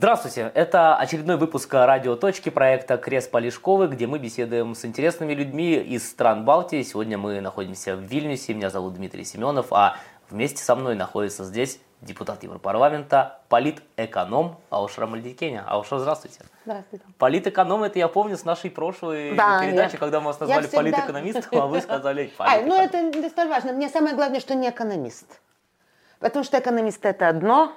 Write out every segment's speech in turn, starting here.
Здравствуйте! Это очередной выпуск радио «Точки» проекта «Крест Полишковы», где мы беседуем с интересными людьми из стран Балтии. Сегодня мы находимся в Вильнюсе. Меня зовут Дмитрий Семенов, а вместе со мной находится здесь депутат Европарламента, политэконом Аушра Мальдикеня. Аушра, здравствуйте. Здравствуйте. Политэконом, это я помню с нашей прошлой Да, передачи, я- когда мы вас назвали всегда- политэкономистом, а вы сказали ну политэконом. это не столь важно. Мне самое главное, что не экономист. Потому что экономист это одно,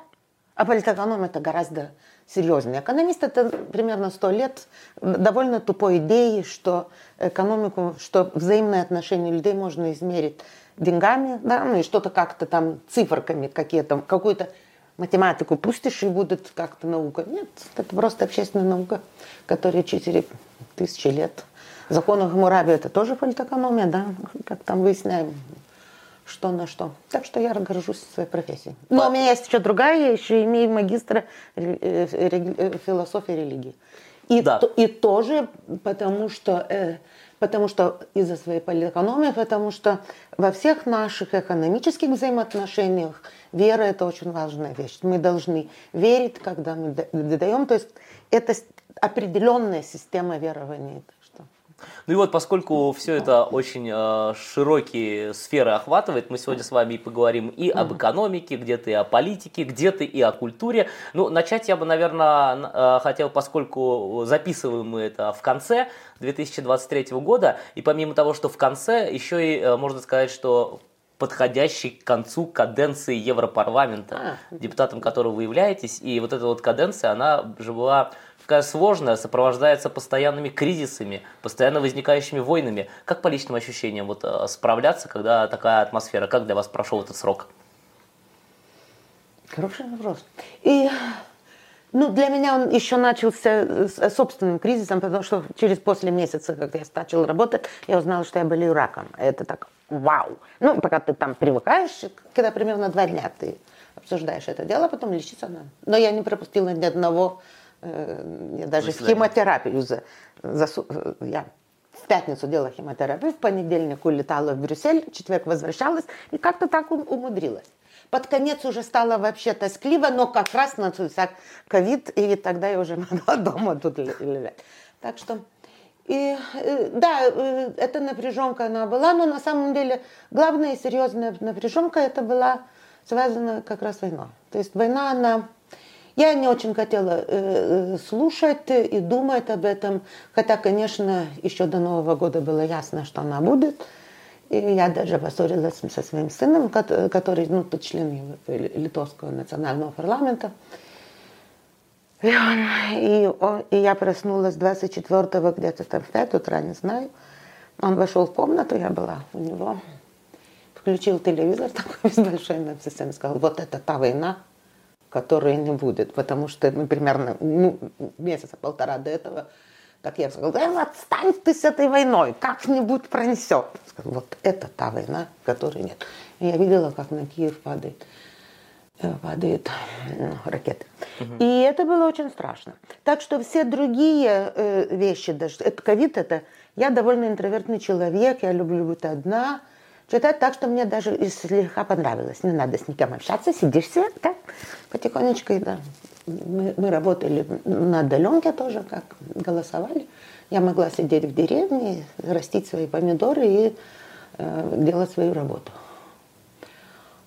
а политэконом это гораздо серьезнее. Экономист это примерно сто лет довольно тупой идеи, что экономику, что взаимные отношения людей можно измерить деньгами, да, ну и что-то как-то там циферками какие-то, какую-то математику пустишь и будет как-то наука. Нет, это просто общественная наука, которая 4 тысячи лет. Закон Хаммураби это тоже политэкономия, да, как там выясняем, что на что. Так что я горжусь своей профессией. Но у меня есть еще другая, я еще имею магистра э, э, философии религии. И, Да. то- и тоже потому что, э, потому что из-за своей политэкономии, потому что во всех наших экономических взаимоотношениях вера это очень важная вещь. Мы должны верить, когда мы да- даем. То есть это определенная система верования. Ну и вот, поскольку все это очень э, широкие сферы охватывает, мы сегодня с вами и поговорим и об экономике, где-то и о политике, где-то и о культуре. Ну, начать я бы, наверное, хотел, поскольку записываем мы это в конце 2023 года, и помимо того, что в конце, еще и э, можно сказать, что подходящий к концу каденции Европарламента, депутатом которого вы являетесь, и вот эта вот каденция, она же была такая сложная, сопровождается постоянными кризисами, постоянно возникающими войнами. Как по личным ощущениям вот, э, справляться, когда такая атмосфера? Как для вас прошел этот срок? Хороший вопрос. И ну, для меня он еще начался с собственным кризисом, потому что через после месяца, как я начал работать, я узнала, что я болею раком. Это так, вау. Ну, пока ты там привыкаешь, когда примерно два дня ты обсуждаешь это дело, потом лечиться надо. Но я не пропустила ни одного, э, я даже в химиотерапию за, засу- э, я в пятницу делала химиотерапию, в понедельник улетала в Брюссель, в четверг возвращалась и как-то так ум- умудрилась. Под конец уже стало вообще тоскливо, но как раз начался ковид, и тогда я уже могла дома тут ле- лежать. Так что, и, э, да, э, эта напряженка она была, но на самом деле главная и серьезная напряженка это была связана как раз с войной. То есть война, она... Я не очень хотела э, э, слушать и думать об этом, хотя, конечно, еще до Нового года было ясно, что она будет. И я даже поссорилась со своим сыном, кот- который, ну, член Ев- Литовского национального парламента. И, он- и, он- и я проснулась 24-го где-то там в 5 утра, не знаю. Он вошел в комнату, я была у него. Включил телевизор такой с большой надписью сказал, вот это та война, которой не будет. Потому что мы примерно ну, месяца полтора до этого, как я сказала, «Да отстань ты с этой войной, как-нибудь пронесет. Вот это та война, которой нет. И я видела, как на Киев падает э, падают ну, ракеты. И это было очень страшно. Так что все другие э, вещи, даже это ковид, это я довольно интровертный человек, я люблю быть одна, читать так, что мне даже слегка понравилось. Не надо с никем общаться, сидишь себе, так, потихонечку, да. Мы, мы работали на отдаленке тоже, как голосовали. Я могла сидеть в деревне, растить свои помидоры и э, делать свою работу.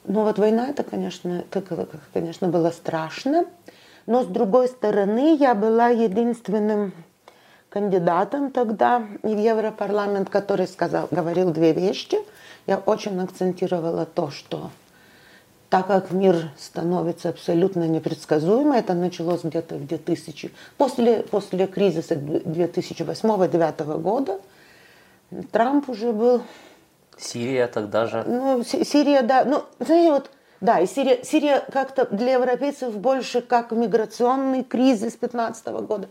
Ну вот война, это, конечно, это, конечно, было страшно. Но с другой стороны, я была единственным кандидатом тогда в Европарламент, который сказал, говорил две вещи. Я очень акцентировала то, что так как мир становится абсолютно непредсказуемым, это началось где-то в 2000, после, после кризиса 2008-2009 года, Трамп уже был Сирия тогда же. ну, Си- Сирия, да. Ну, знаете, вот, да, и Сирия, Сирия как-то для европейцев больше как миграционный кризис 15 года.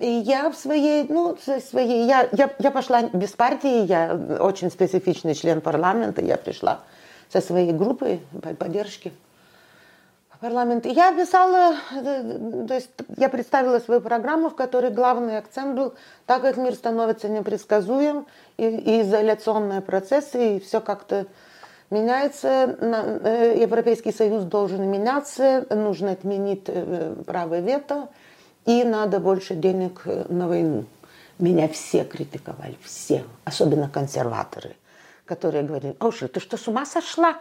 И я в своей, ну, своей, я, я, я пошла без партии, я очень специфичный член парламента, я пришла со своей группой по- поддержки в парламент. Я писала, э, то есть я представила свою программу, в которой главный акцент был, так как мир становится непредсказуем, и, и изоляционные процессы, и все как-то Меняется, э, Европейский Союз должен меняться, нужно отменить э, право вето, и надо больше денег э, на войну. Меня все критиковали, все, особенно консерваторы, которые говорили, Оша, ты что, с ума сошла?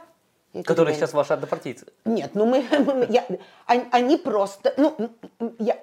Я которые сейчас ваши однопартийцы? Нет, ну мы, я, они просто, ну, я,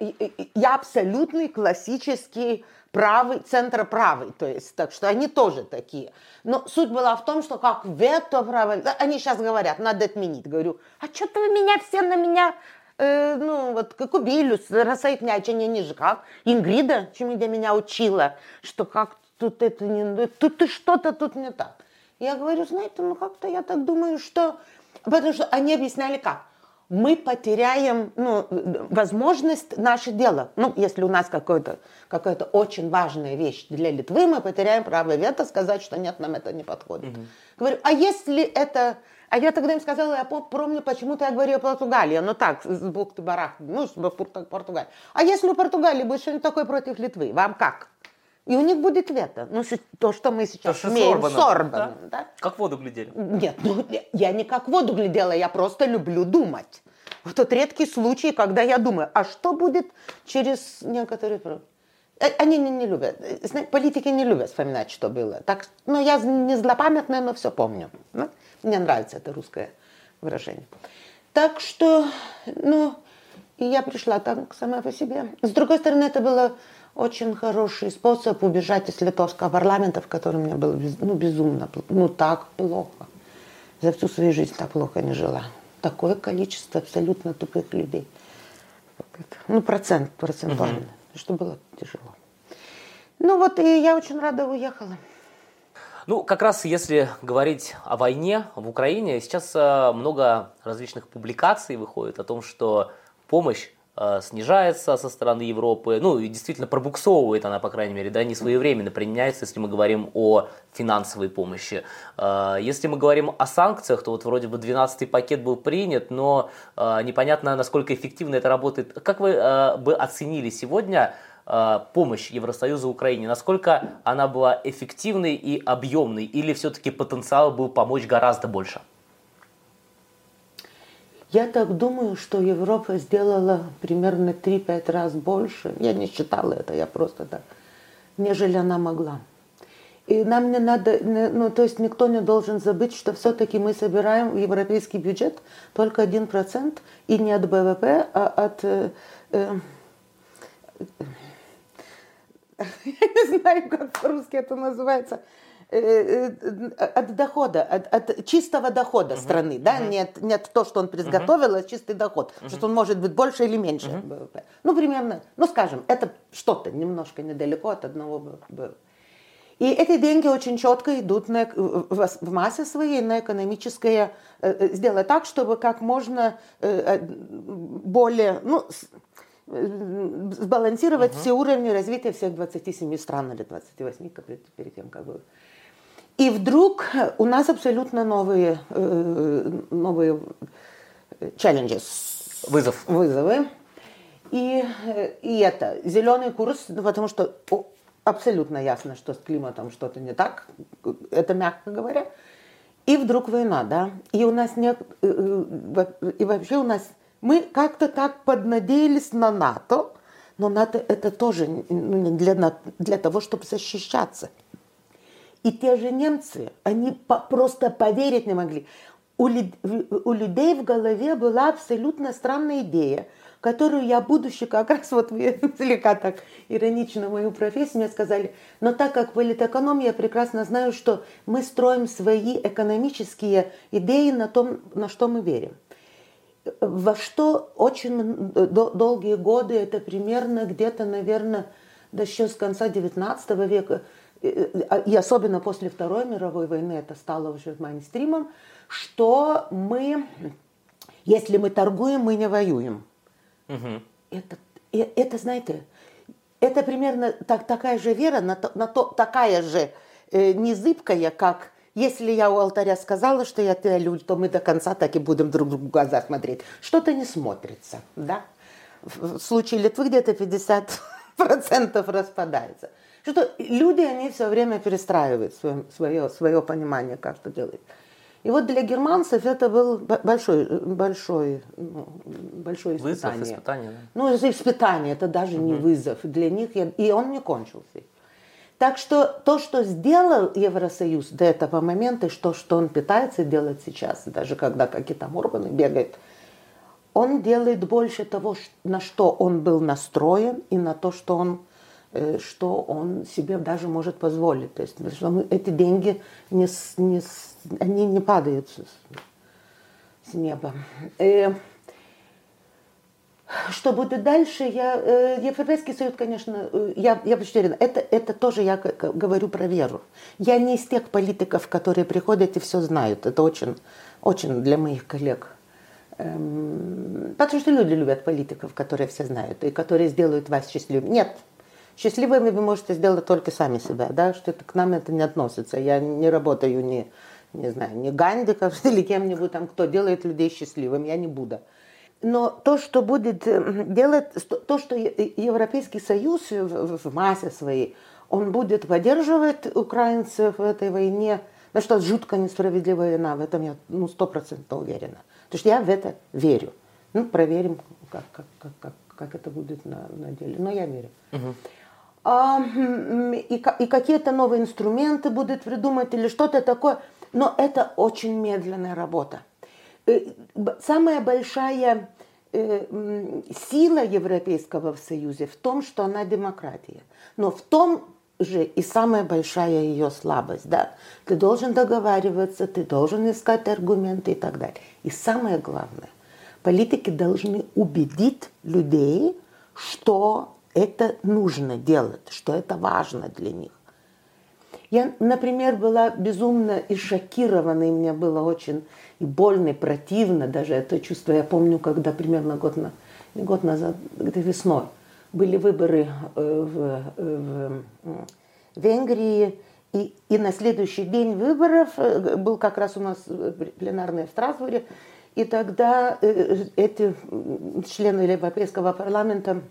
я абсолютный классический правый, центроправый, то есть, так что они тоже такие. Но суть была в том, что как вето право, они сейчас говорят, надо отменить. Говорю, а что-то вы меня все на меня, э, ну, вот, как убили, рассоединять, они ниже, как? Ингрида, чем где меня учила, что как тут это не, тут ты что-то тут не так. Я говорю, знаете, ну как-то я так думаю, что, потому что они объясняли как мы потеряем ну, возможность наше дело. Ну, если у нас какая-то какая очень важная вещь для Литвы, мы потеряем право вето сказать, что нет, нам это не подходит. Угу. Говорю, а если это... А я тогда им сказала, я помню, почему-то я говорю о Португалии. Ну так, с бухты барах, ну, Португалия. А если у Португалии будет что-нибудь такое против Литвы, вам как? И у них будет вето. Ну, то, что мы сейчас то, имеем с Орбаном. Да? Да? Как воду глядели. Нет, ну, я не как воду глядела, я просто люблю думать. Вот тот редкий случай, когда я думаю, а что будет через некоторые... Э, они не, не любят, политики не любят вспоминать, что было. Так, ну, я не злопамятная, но все помню. Ну, мне нравится это русское выражение. Так что, ну, и я пришла так сама по себе. С другой стороны, это было очень хороший способ убежать из литовского парламента, в котором мне было ну, безумно, ну так плохо. За всю свою жизнь так плохо не жила. Такое количество абсолютно тупых людей. Ну, процент, процентуально. Что было тяжело. Ну вот, и я очень рада уехала. Ну, как раз если говорить о войне в Украине, сейчас э, много различных публикаций выходит о том, что помощь снижается со стороны Европы, ну и действительно пробуксовывает она, по крайней мере, да, не своевременно применяется, если мы говорим о финансовой помощи. Э, если мы говорим о санкциях, то вот вроде бы 12-й пакет был принят, но э, непонятно, насколько эффективно это работает. Как вы бы оценили сегодня помощь Евросоюза Украине, насколько она была эффективной и объемной, или все-таки потенциал был помочь гораздо больше? Я так думаю, что Европа сделала примерно 3-5 раз больше. Я не считала это, я просто так. Нежели она могла. И нам не надо, ну то есть никто не должен забыть, что все-таки мы собираем в европейский бюджет только 1%, и не от БВП, а от... Э, э, я не знаю, как по-русски это называется. Э, э, от дохода, от, от чистого дохода uh-huh. страны, да, uh-huh. нет, нет то, что он приготовил, uh-huh. а чистый доход, uh-huh. что он может быть больше или меньше uh-huh. БВП. Ну, примерно, ну, скажем, это что-то немножко недалеко от одного БВП. И эти деньги очень четко идут на, в массе своей на экономическое, э, сделать так, чтобы как можно более, ну, сбалансировать uh-huh. все уровни развития всех 27 стран или 28, перед, перед тем, как бы и вдруг у нас абсолютно новые, э, новые challenges. Вызов. Вызовы. И, и это, зеленый курс, ну, потому что абсолютно ясно, что с климатом что-то не так, это мягко говоря. И вдруг война, да. И у нас нет, э, э, и вообще у нас, мы как-то так поднадеялись на НАТО, но НАТО это тоже ну, для, для того, чтобы защищаться. И те же немцы, они по просто поверить не могли. У, у людей в голове была абсолютно странная идея, которую я, будучи как раз вот вы слегка так иронично мою профессию, мне сказали, но так как политэконом, я прекрасно знаю, что мы строим свои экономические идеи на том, на что мы верим. Во что очень долгие годы, это примерно где-то, наверное, до еще с конца 19 века, и особенно после Второй мировой войны это стало уже мейнстримом, что мы, если мы торгуем, мы не воюем. Угу. Это, это, знаете, это примерно так, такая же вера, на то, на то, такая же э, незыбкая, как если я у алтаря сказала, что я тебя люблю, то мы до конца так и будем друг другу в глаза смотреть. Что-то не смотрится, да? В случае Литвы где-то 50% распадается. Что люди, они все время перестраивают свое, свое, свое понимание, как что делать. И вот для германцев это был большой, большой, ну, большое испытание. Вызов, испытание, да. Ну, это испытание, это даже угу. не вызов для них, и он не кончился. Так что то, что сделал Евросоюз до этого момента, и что, что он пытается делать сейчас, даже когда какие-то там органы бегают, он делает больше того, на что он был настроен, и на то, что он, что он себе даже может позволить. То есть что мы, эти деньги не, не, они не падают с, с неба. И, э, что будет дальше, я, э, Европейский Союз, конечно, э, я, я почти уверена, это, это тоже я говорю про веру. Я не из тех политиков, которые приходят и все знают. Это очень, очень для моих коллег. Эм, потому что люди любят политиков, которые все знают, и которые сделают вас счастливым. Нет, счастливыми вы можете сделать только сами себя, да, что это к нам это не относится. Я не работаю ни, не знаю, ни Гандиков или кем-нибудь там, кто делает людей счастливыми, я не буду. Но то, что будет э, делать, то, что Европейский Союз в массе своей, он будет поддерживать украинцев в этой войне, на что жутко несправедливая война, в этом я ну, стопроцентно уверена. Потому что я в это верю. Ну, проверим, как, как, как, как, как это будет на, на деле. Но я верю. Угу. А, и, и какие-то новые инструменты будут придумать или что-то такое. Но это очень медленная работа. Э, самая большая э, сила Европейского Союза в том, что она демократия. Но в том же и самая большая ее слабость. Да? Ты должен договариваться, ты должен искать аргументы и так далее. И самое главное, политики должны убедить людей, что это нужно делать, что это важно для них. Я, например, была безумно и шокирована, и мне было очень и больно, и противно даже это чувство. Я помню, когда примерно год, на, год назад, где весной, были выборы э, в, э, в Венгрии, и, и на следующий день выборов э, был как раз у нас пленарный в Страсбурге, и тогда эти члены Европейского парламента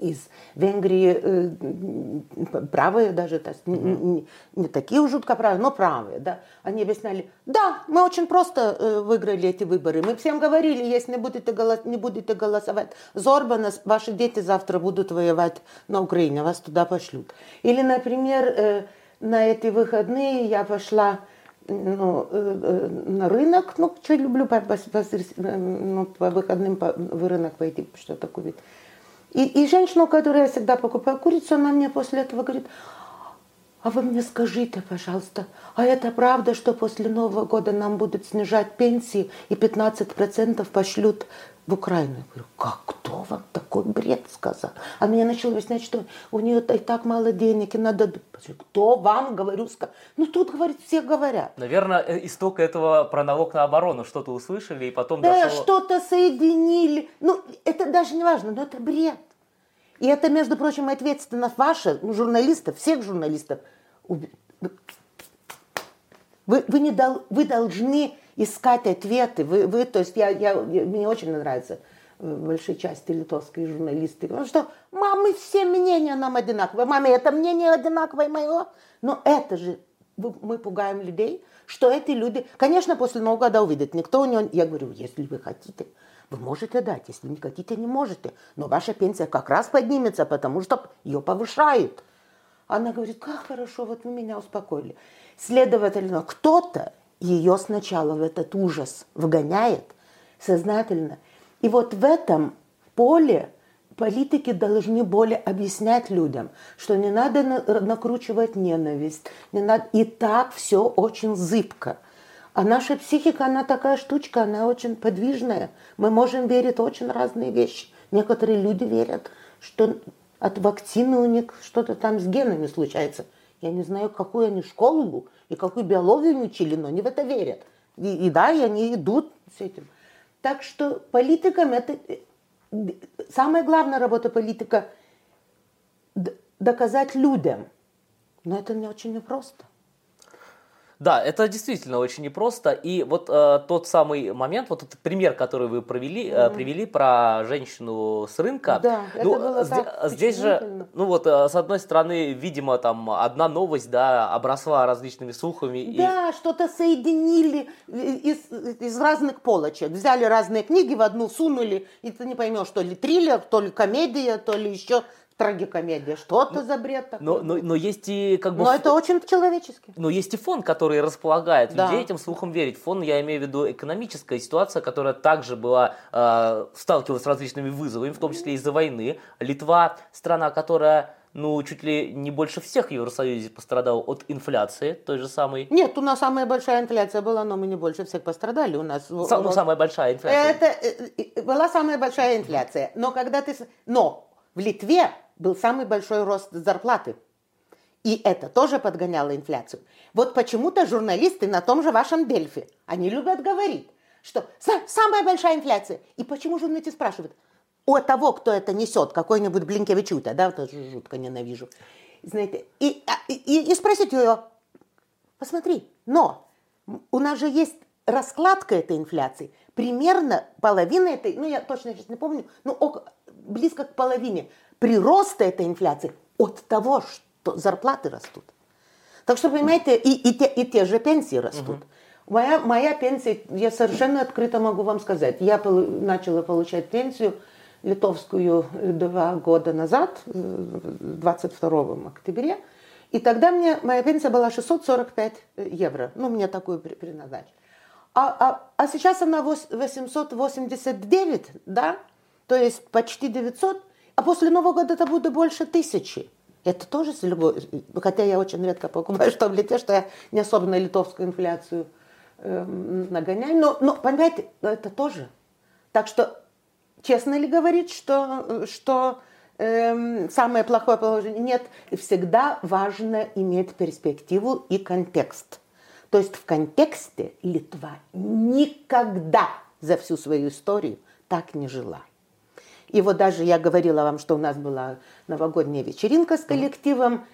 из Венгрии э, правые даже, то есть, mm-hmm. не, не такие жутко правые, но правые, да, они объясняли, да, мы очень просто э, выиграли эти выборы, мы всем говорили, если не будете, голос, не будете голосовать за Орбана, ваши дети завтра будут воевать на Украине, вас туда пошлют. Или, например, э, на эти выходные я пошла ну, на рынок, ну, что люблю по, по, по, ну, по выходным по, в рынок пойти, что-то купить. И, и женщина, у которой я всегда покупаю курицу, она мне после этого говорит, а вы мне скажите, пожалуйста, а это правда, что после Нового года нам будут снижать пенсии и 15% пошлют в Украину? Я говорю, как, кто вам такой бред сказал? А мне начал объяснять, что у нее и так мало денег, и надо... Кто вам, говорю, сказал? Ну, тут, говорит, все говорят. Наверное, э, исток этого про налог на оборону что-то услышали, и потом Да, дошло... что-то соединили. Ну, это даже не важно, но это бред. И это, между прочим, ответственность ваша, ну, журналистов, всех журналистов. Вы, вы, не дол, вы должны искать ответы. Вы, вы, то есть я, я, мне очень нравится э, большей части литовские журналисты. Потому что мамы все мнения нам одинаковые. Маме, это мнение одинаковое мое. Но это же мы пугаем людей, что эти люди, конечно, после Нового года увидят. Никто у него... Я говорю, если вы хотите, вы можете дать, если не хотите, не можете. Но ваша пенсия как раз поднимется, потому что ее повышают. Она говорит, как хорошо, вот вы меня успокоили. Следовательно, кто-то ее сначала в этот ужас вгоняет сознательно. И вот в этом поле политики должны более объяснять людям, что не надо накручивать ненависть, не надо... и так все очень зыбко. А наша психика, она такая штучка, она очень подвижная. Мы можем верить очень разные вещи. Некоторые люди верят, что от вакцины у них что-то там с генами случается. Я не знаю, какую они школу и какую биологию учили, но они в это верят. И, и да, и они идут с этим. Так что политикам это... Самая главная работа политика – доказать людям. Но это не очень непросто. Да, это действительно очень непросто. И вот э, тот самый момент, вот этот пример, который вы провели, э, привели про женщину с рынка. Да, ну, это было так здесь же, ну вот, э, с одной стороны, видимо, там одна новость, да, обросла различными слухами. Да, и... что-то соединили из, из разных полочек. Взяли разные книги в одну, сунули, и ты не поймешь, то ли триллер, то ли комедия, то ли еще трагикомедия. Что это за бред такой? Но, но, но есть и как бы... Но это очень человечески. Но есть и фон, который располагает да. людей этим слухом верить. Фон, я имею в виду экономическая ситуация, которая также была, э, сталкивалась с различными вызовами, в том числе из-за войны. Литва, страна, которая ну, чуть ли не больше всех в Евросоюзе пострадал от инфляции той же самой. Нет, у нас самая большая инфляция была, но мы не больше всех пострадали. У нас, Сам, ну, самая большая инфляция. Это э, была самая большая инфляция. Но когда ты... Но в Литве был самый большой рост зарплаты. И это тоже подгоняло инфляцию. Вот почему-то журналисты на том же вашем Дельфи, они любят говорить, что самая большая инфляция. И почему журналисты спрашивают, у того, кто это несет, какой-нибудь Блинкевичута, да, вот это жутко ненавижу, знаете, и, а, и, и спросить ее, посмотри, но у нас же есть раскладка этой инфляции, примерно половина этой, ну я точно сейчас не помню, ну около, близко к половине прироста этой инфляции от того, что зарплаты растут. Так что, понимаете, и, и, те, и те же пенсии растут. Угу. Моя, моя пенсия, я совершенно открыто могу вам сказать, я пол, начала получать пенсию литовскую два года назад, в 22 октября, и тогда мне моя пенсия была 645 евро. Ну, мне такую предназначили. А, а, а сейчас она 889, да? То есть почти 900. А после Нового года это будет больше тысячи. Это тоже с любой... Хотя я очень редко покупаю, что в Литве, что я не особо на литовскую инфляцию э, нагоняю. Но, но, понимаете, это тоже. Так что, честно ли говорить, что, что э, самое плохое положение? Нет, всегда важно иметь перспективу и контекст. То есть в контексте Литва никогда за всю свою историю так не жила. И вот даже я говорила вам, что у нас была новогодняя вечеринка с коллективом,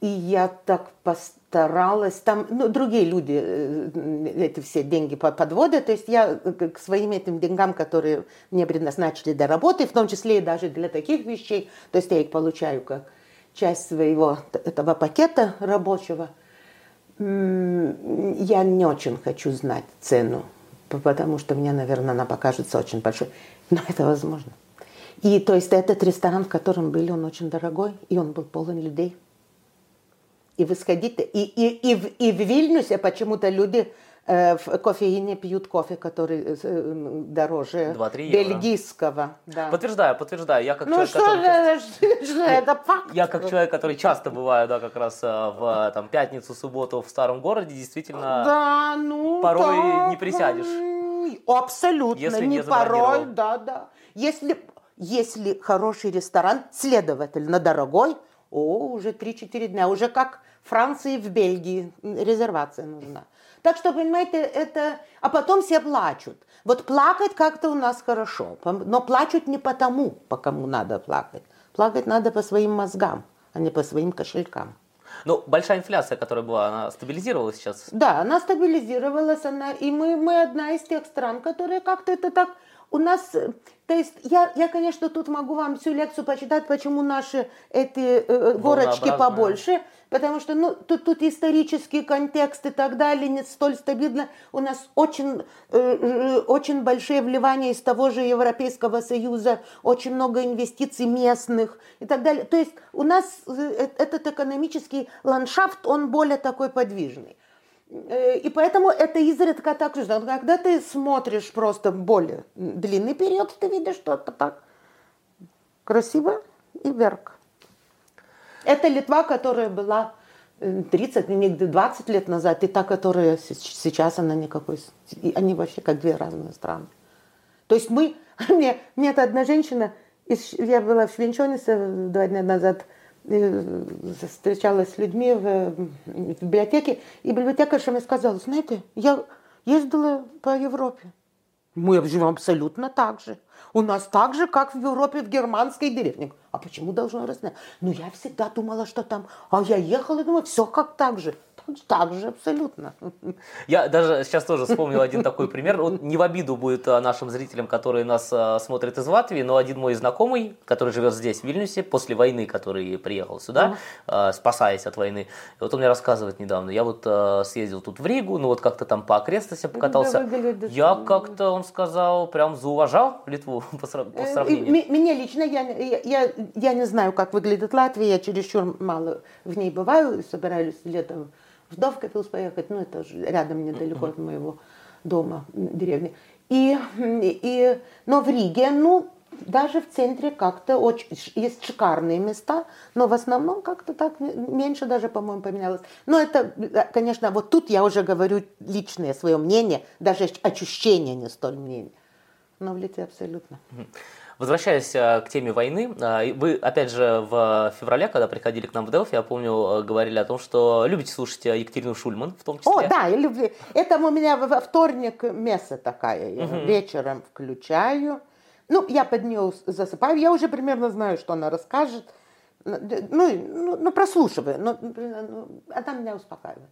и я так постаралась, там, ну, другие люди э, эти все деньги подводят, то есть я к своим этим деньгам, которые мне предназначили для работы, в том числе и даже для таких вещей, то есть я их получаю как часть своего этого пакета рабочего, я не очень хочу знать цену, потому что мне, наверное, она покажется очень большой, но это возможно. И то есть этот ресторан, в котором были, он очень дорогой, и он был полон людей. И вы сходите, и, и, и, в, и в Вильнюсе почему-то люди э, в кофеине пьют кофе, который э, дороже бельгийского. Да. Подтверждаю, подтверждаю. Я как ну человек, что который... же, это факт. Я как человек, который часто бываю, да, как раз э, в там, пятницу, субботу в старом городе, действительно да, ну, порой так, не присядешь. Абсолютно, Если не не порой, да, да. Если если хороший ресторан, следовательно, дорогой, о, уже 3-4 дня, уже как Франции, в Бельгии, резервация нужна. Так что, понимаете, это... А потом все плачут. Вот плакать как-то у нас хорошо, но плачут не потому, по кому надо плакать. Плакать надо по своим мозгам, а не по своим кошелькам. Ну, большая инфляция, которая была, она стабилизировалась сейчас? Да, она стабилизировалась, она, и мы, мы одна из тех стран, которые как-то это так у нас, э, то есть я, я, конечно, тут могу вам всю лекцию почитать, почему наши эти э, горочки побольше, потому что ну, тут, тут исторический контекст и так далее не столь стабильно. У нас очень, э, э, очень большие вливания из того же Европейского Союза, очень много инвестиций местных и так далее. То есть у нас э, этот экономический ландшафт, он более такой подвижный. Э, и поэтому это изредка так же. Когда ты смотришь просто более длинный период, ты видишь, что это так красиво и верк. Это Литва, которая была 30, не 20 лет назад, и та, которая сейчас, она никакой... Они вообще как две разные страны. То есть мы... Мне, мне это одна женщина, я была в Швенчонисе два дня назад, встречалась с людьми в, в библиотеке, и библиотекарша мне сказала, знаете, я ездила по Европе. Мы живем абсолютно так же. У нас так же, как в Европе, в германской деревне. А почему должно разнять? Ну, я всегда думала, что там... А я ехала и думала, все как так же. Так же, абсолютно. Я даже сейчас тоже вспомнил один такой пример. Вот не в обиду будет а, нашим зрителям, которые нас а, смотрят из Латвии, но один мой знакомый, который живет здесь, в Вильнюсе, после войны, который приехал сюда, uh-huh. спасаясь от войны. И вот он мне рассказывает недавно. Я вот съездил тут в Ригу, ну вот как-то там по окрестностям покатался. Я как-то, он сказал, прям зауважал Литву по э, сравнению. Меня лично, я, я, я не знаю, как выглядит Латвия, я чересчур мало в ней бываю, собираюсь летом в Довкопилс поехать, ну это же рядом недалеко от моего дома, деревни. И, и, но в Риге, ну, даже в центре как-то очень, есть шикарные места, но в основном как-то так меньше даже, по-моему, поменялось. Но это, конечно, вот тут я уже говорю личное свое мнение, даже ощущение не столь мнение. Но в Литве абсолютно. Возвращаясь э, к теме войны, э, вы, опять же, в феврале, когда приходили к нам в Делфи, я помню, э, говорили о том, что любите слушать Екатерину Шульман в том числе. О, да, я люблю. Это у меня во вторник месса такая. Я угу. вечером включаю. Ну, я под нее засыпаю. Я уже примерно знаю, что она расскажет. Ну, ну, ну прослушиваю. Но, ну, она меня успокаивает.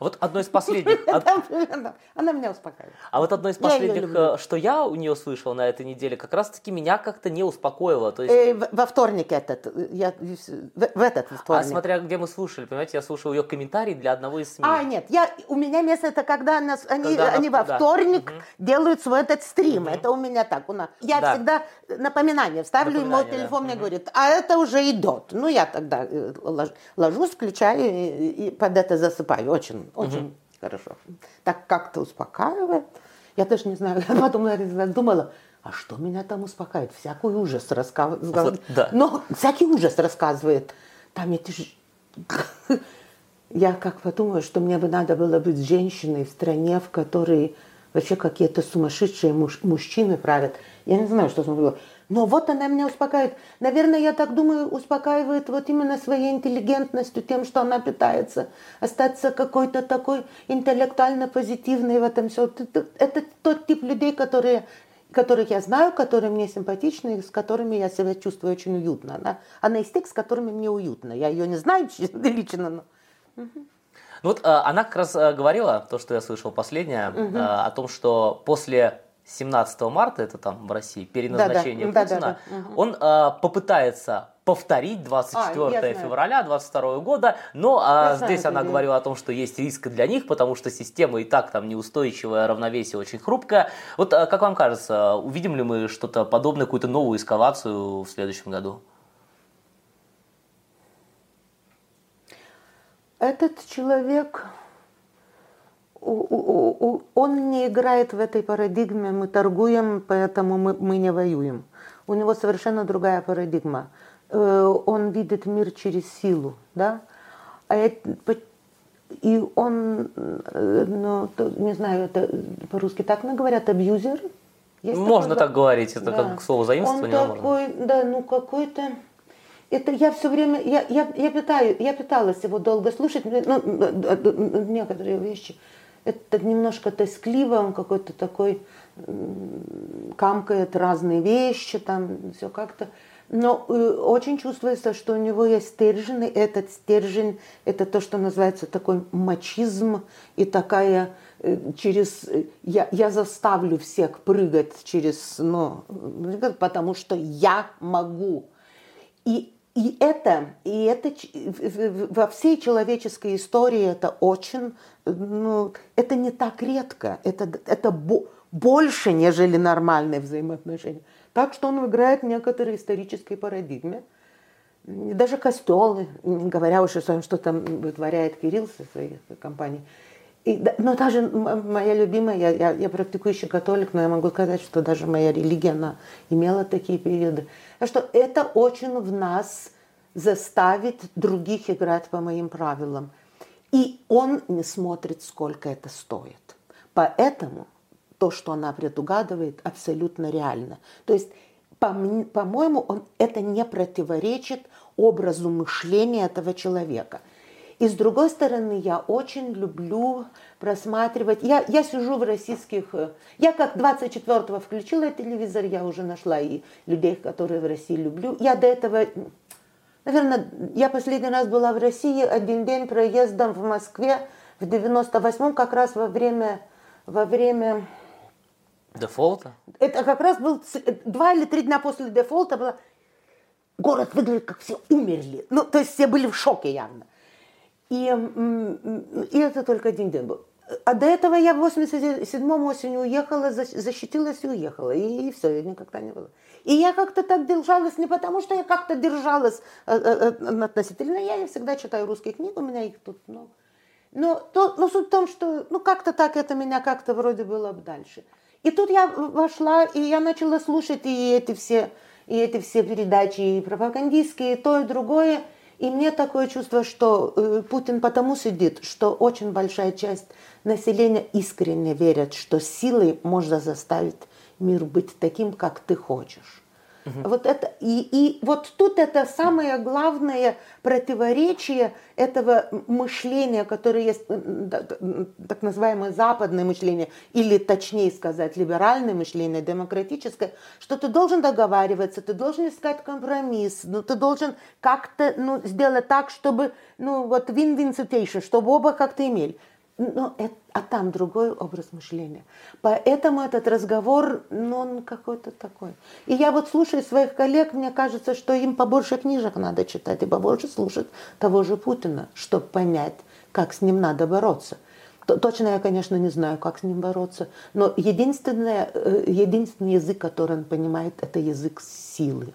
Вот одно из последних... Она меня успокаивает. А вот одно из последних, э, что я у нее слышал на этой неделе, как раз-таки меня как-то не успокоило. То есть... Э, во вторник этот, я, в этот вторник. А смотря где мы слушали, понимаете, я слушал ее комментарий для одного из СМИ. А, нет, я, у меня место это когда они, во вторник делают свой этот стрим. Это у меня так. У нас. Я да. всегда напоминание вставлю, ему телефон мне говорит, а это уже идет. Ну, я тогда э, ложусь, включаю и под это засыпаю. Очень очень угу. хорошо. Так как-то успокаивает. Я даже не знаю, я потом думала, а что меня там успокаивает? Всякий ужас рассказывает. Да. Но всякий ужас рассказывает. Там эти же... Я как подумала, что мне бы надо было быть женщиной в стране, в которой вообще какие-то сумасшедшие муж, мужчины правят. Я не знаю, что там было. Но вот она меня успокаивает. Наверное, я так думаю, успокаивает вот именно своей интеллигентностью, тем, что она пытается остаться какой-то такой интеллектуально позитивной в этом все. Это, тот тип людей, которые которых я знаю, которые мне симпатичны, с которыми я себя чувствую очень уютно. Она, она из тех, с которыми мне уютно. Я ее не знаю лично, но... Ну вот э, она как раз э, говорила, то, что я слышал последнее, угу. о том, что после 17 марта, это там в России, переназначение да, да, Путина, да, да, да. он э, попытается повторить 24 а, февраля 22 года, но а, здесь она говорила о том, что есть риск для них, потому что система и так там неустойчивая, равновесие очень хрупкое. Вот а, как вам кажется, увидим ли мы что-то подобное, какую-то новую эскалацию в следующем году? Этот человек он не играет в этой парадигме, мы торгуем, поэтому мы, мы не воюем. У него совершенно другая парадигма. Э, он видит мир через силу, да? А и он, э, ну, не знаю, это по-русски так мы говорят, абьюзер. Есть можно такое, так говорить, это да. как слово заимствование. Он такой, можно. да, ну какой-то это я все время, я, я, я, питаю, я пыталась его долго слушать, ну, некоторые вещи это немножко тоскливо, он какой-то такой камкает разные вещи, там все как-то. Но э, очень чувствуется, что у него есть стержень, и этот стержень – это то, что называется такой мачизм и такая э, через я, я заставлю всех прыгать через, ну, потому что я могу. И и это, и это во всей человеческой истории это очень, ну, это не так редко, это, это больше, нежели нормальные взаимоотношения. Так что он играет в некоторой исторической. Даже костелы, говоря уж о том, что там вытворяет Кирилл со своей компанией. И, но даже моя любимая, я, я, я практикующий католик, но я могу сказать, что даже моя религия, она имела такие периоды. Так что это очень в нас заставит других играть по моим правилам. И он не смотрит, сколько это стоит. Поэтому то, что она предугадывает, абсолютно реально. То есть, по-моему, он, это не противоречит образу мышления этого человека. И с другой стороны, я очень люблю просматривать. Я, я сижу в российских... Э, я как 24-го включила телевизор, я уже нашла и людей, которые в России люблю. Я до этого... Наверное, я последний раз была в России один день проездом в Москве в 98-м, как раз во время... Во время Дефолта? Это как раз был два или три дня после дефолта было. Город выглядит, как все умерли. Ну, то есть все были в шоке явно. И, и это только один день был. А до этого я в 87-м осенью уехала, защитилась и уехала. И, и все, я никогда не была. И я как-то так держалась, не потому что я как-то держалась э, э, э, относительно. Я всегда читаю русские книги, у меня их тут много. Но, то, но суть в том, что ну как-то так это меня как-то вроде было бы дальше. И тут я вошла, и я начала слушать и эти все, и эти все передачи, и пропагандистские, и то, и другое. И мне такое чувство, что э, Путин потому сидит, что очень большая часть населения искренне верит, что силой можно заставить мир быть таким, как ты хочешь. Угу. Вот это, и, и вот тут это самое главное противоречие этого мышления, которое есть так называемое западное мышление, или точнее сказать, либеральное мышление, демократическое, что ты должен договариваться, ты должен искать компромисс, ну, ты должен как-то ну, сделать так, чтобы, ну, вот win-win situation, чтобы оба как-то имели. Но это, а там другой образ мышления. Поэтому этот разговор, ну, он какой-то такой. И я вот слушаю своих коллег, мне кажется, что им побольше книжек надо читать и побольше слушать того же Путина, чтобы понять, как с ним надо бороться. Точно я, конечно, не знаю, как с ним бороться, но единственное, э, единственный язык, который он понимает, это язык силы.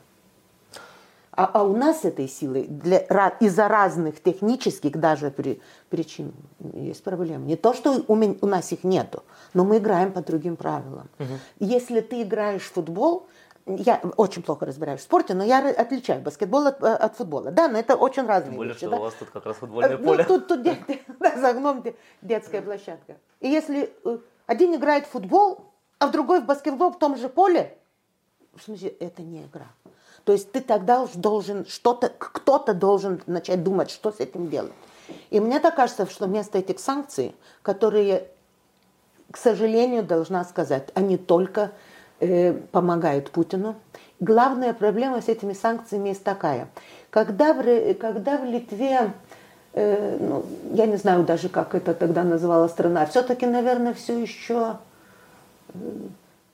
А, а у нас этой силы для, из-за разных технических даже при, причин есть проблемы. Не то, что у, меня, у нас их нету, но мы играем по другим правилам. Угу. Если ты играешь в футбол, я очень плохо разбираюсь в спорте, но я отличаю баскетбол от, от футбола. Да, но это очень разные Тем более, вещи. что да? у вас тут как раз футбольное ну, поле. Тут, тут дет, да, за окном детская площадка. И если э, один играет в футбол, а в другой в баскетбол в том же поле, в смысле, это не игра. То есть ты тогда должен что-то, кто-то должен начать думать, что с этим делать. И мне так кажется, что вместо этих санкций, которые, к сожалению, должна сказать, они только э, помогают Путину. Главная проблема с этими санкциями есть такая. Когда в, когда в Литве, э, ну, я не знаю даже, как это тогда называла страна, все-таки, наверное, все еще...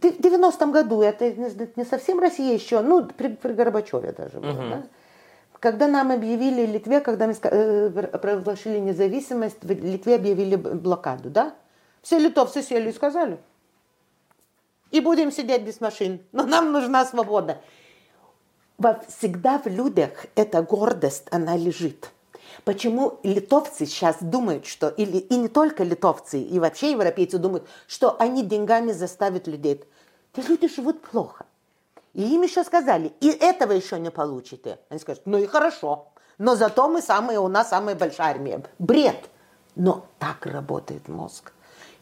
В 90-м году, это не совсем Россия еще, ну, при, при Горбачеве даже было, угу. да? Когда нам объявили Литве, когда мы э, провозгласили независимость, в Литве объявили блокаду, да? Все литовцы сели и сказали, и будем сидеть без машин, но нам нужна свобода. Всегда в людях эта гордость, она лежит. Почему литовцы сейчас думают, что, или и не только литовцы, и вообще европейцы думают, что они деньгами заставят людей. Эти люди живут плохо. И им еще сказали, и этого еще не получите. Они скажут, ну и хорошо, но зато мы самые, у нас самая большая армия. Бред. Но так работает мозг.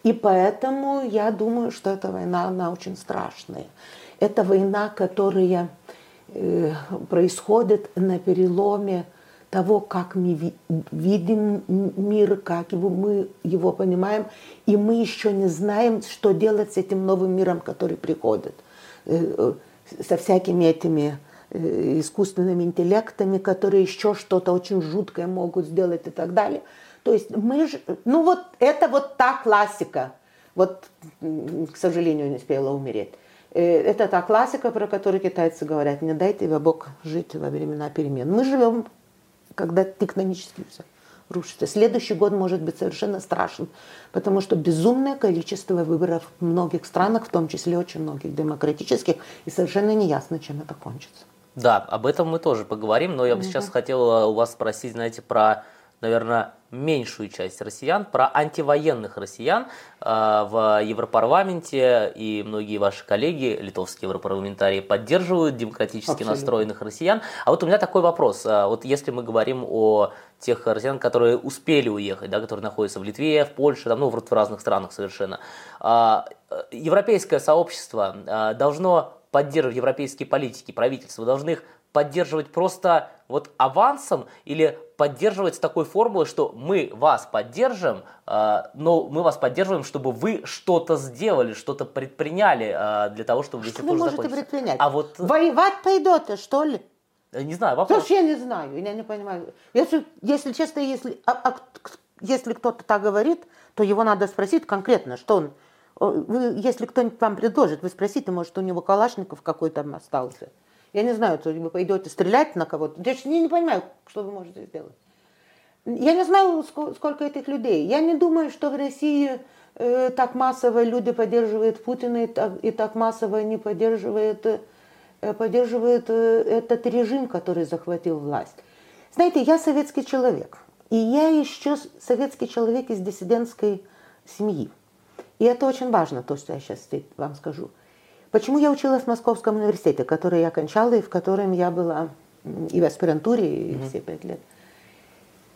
И поэтому я думаю, что эта война, она очень страшная. Это война, которая э, происходит на переломе того, как мы видим мир, как его, мы его понимаем, и мы еще не знаем, что делать с этим новым миром, который приходит, э, э, со всякими этими э, искусственными интеллектами, которые еще что-то очень жуткое могут сделать и так далее. То есть мы же, ну вот это вот та классика, вот, к сожалению, не успела умереть. Это та классика, про которую китайцы говорят, не дайте тебе Бог жить во времена перемен. Мы живем когда тектонически все рушится. Следующий год может быть совершенно страшен, потому что безумное количество выборов в многих странах, в том числе очень многих демократических, и совершенно неясно, чем это кончится. Да, об этом мы тоже поговорим, но я бы сейчас хотела у вас спросить, знаете, про наверное, меньшую часть россиян, про антивоенных россиян э, в Европарламенте, и многие ваши коллеги, литовские европарламентарии, поддерживают демократически Абсолютно. настроенных россиян. А вот у меня такой вопрос. А вот если мы говорим о тех россиян, которые успели уехать, да, которые находятся в Литве, в Польше, там, ну, в разных странах совершенно, а, европейское сообщество должно поддерживать европейские политики, правительства, должны их поддерживать просто вот авансом или поддерживать такой формулой, что мы вас поддержим, э, но мы вас поддерживаем, чтобы вы что-то сделали, что-то предприняли э, для того, чтобы... Что вы можете предпринять? А вот... Воевать пойдете, что ли? Не знаю, вопрос. Слушай, я не знаю, я не понимаю. Если, если честно, если, а, а, если кто-то так говорит, то его надо спросить конкретно, что он... Вы, если кто-нибудь вам предложит, вы спросите, может, у него Калашников какой-то остался. Я не знаю, то вы пойдете стрелять на кого-то. Я не, не понимаю, что вы можете сделать. Я не знаю, сколько этих людей. Я не думаю, что в России э, так массово люди поддерживают Путина и так, и так массово не поддерживают, э, поддерживают э, этот режим, который захватил власть. Знаете, я советский человек. И я еще советский человек из диссидентской семьи. И это очень важно, то, что я сейчас вам скажу. Почему я училась в Московском университете, который я окончала и в котором я была и в аспирантуре, и mm-hmm. все пять лет?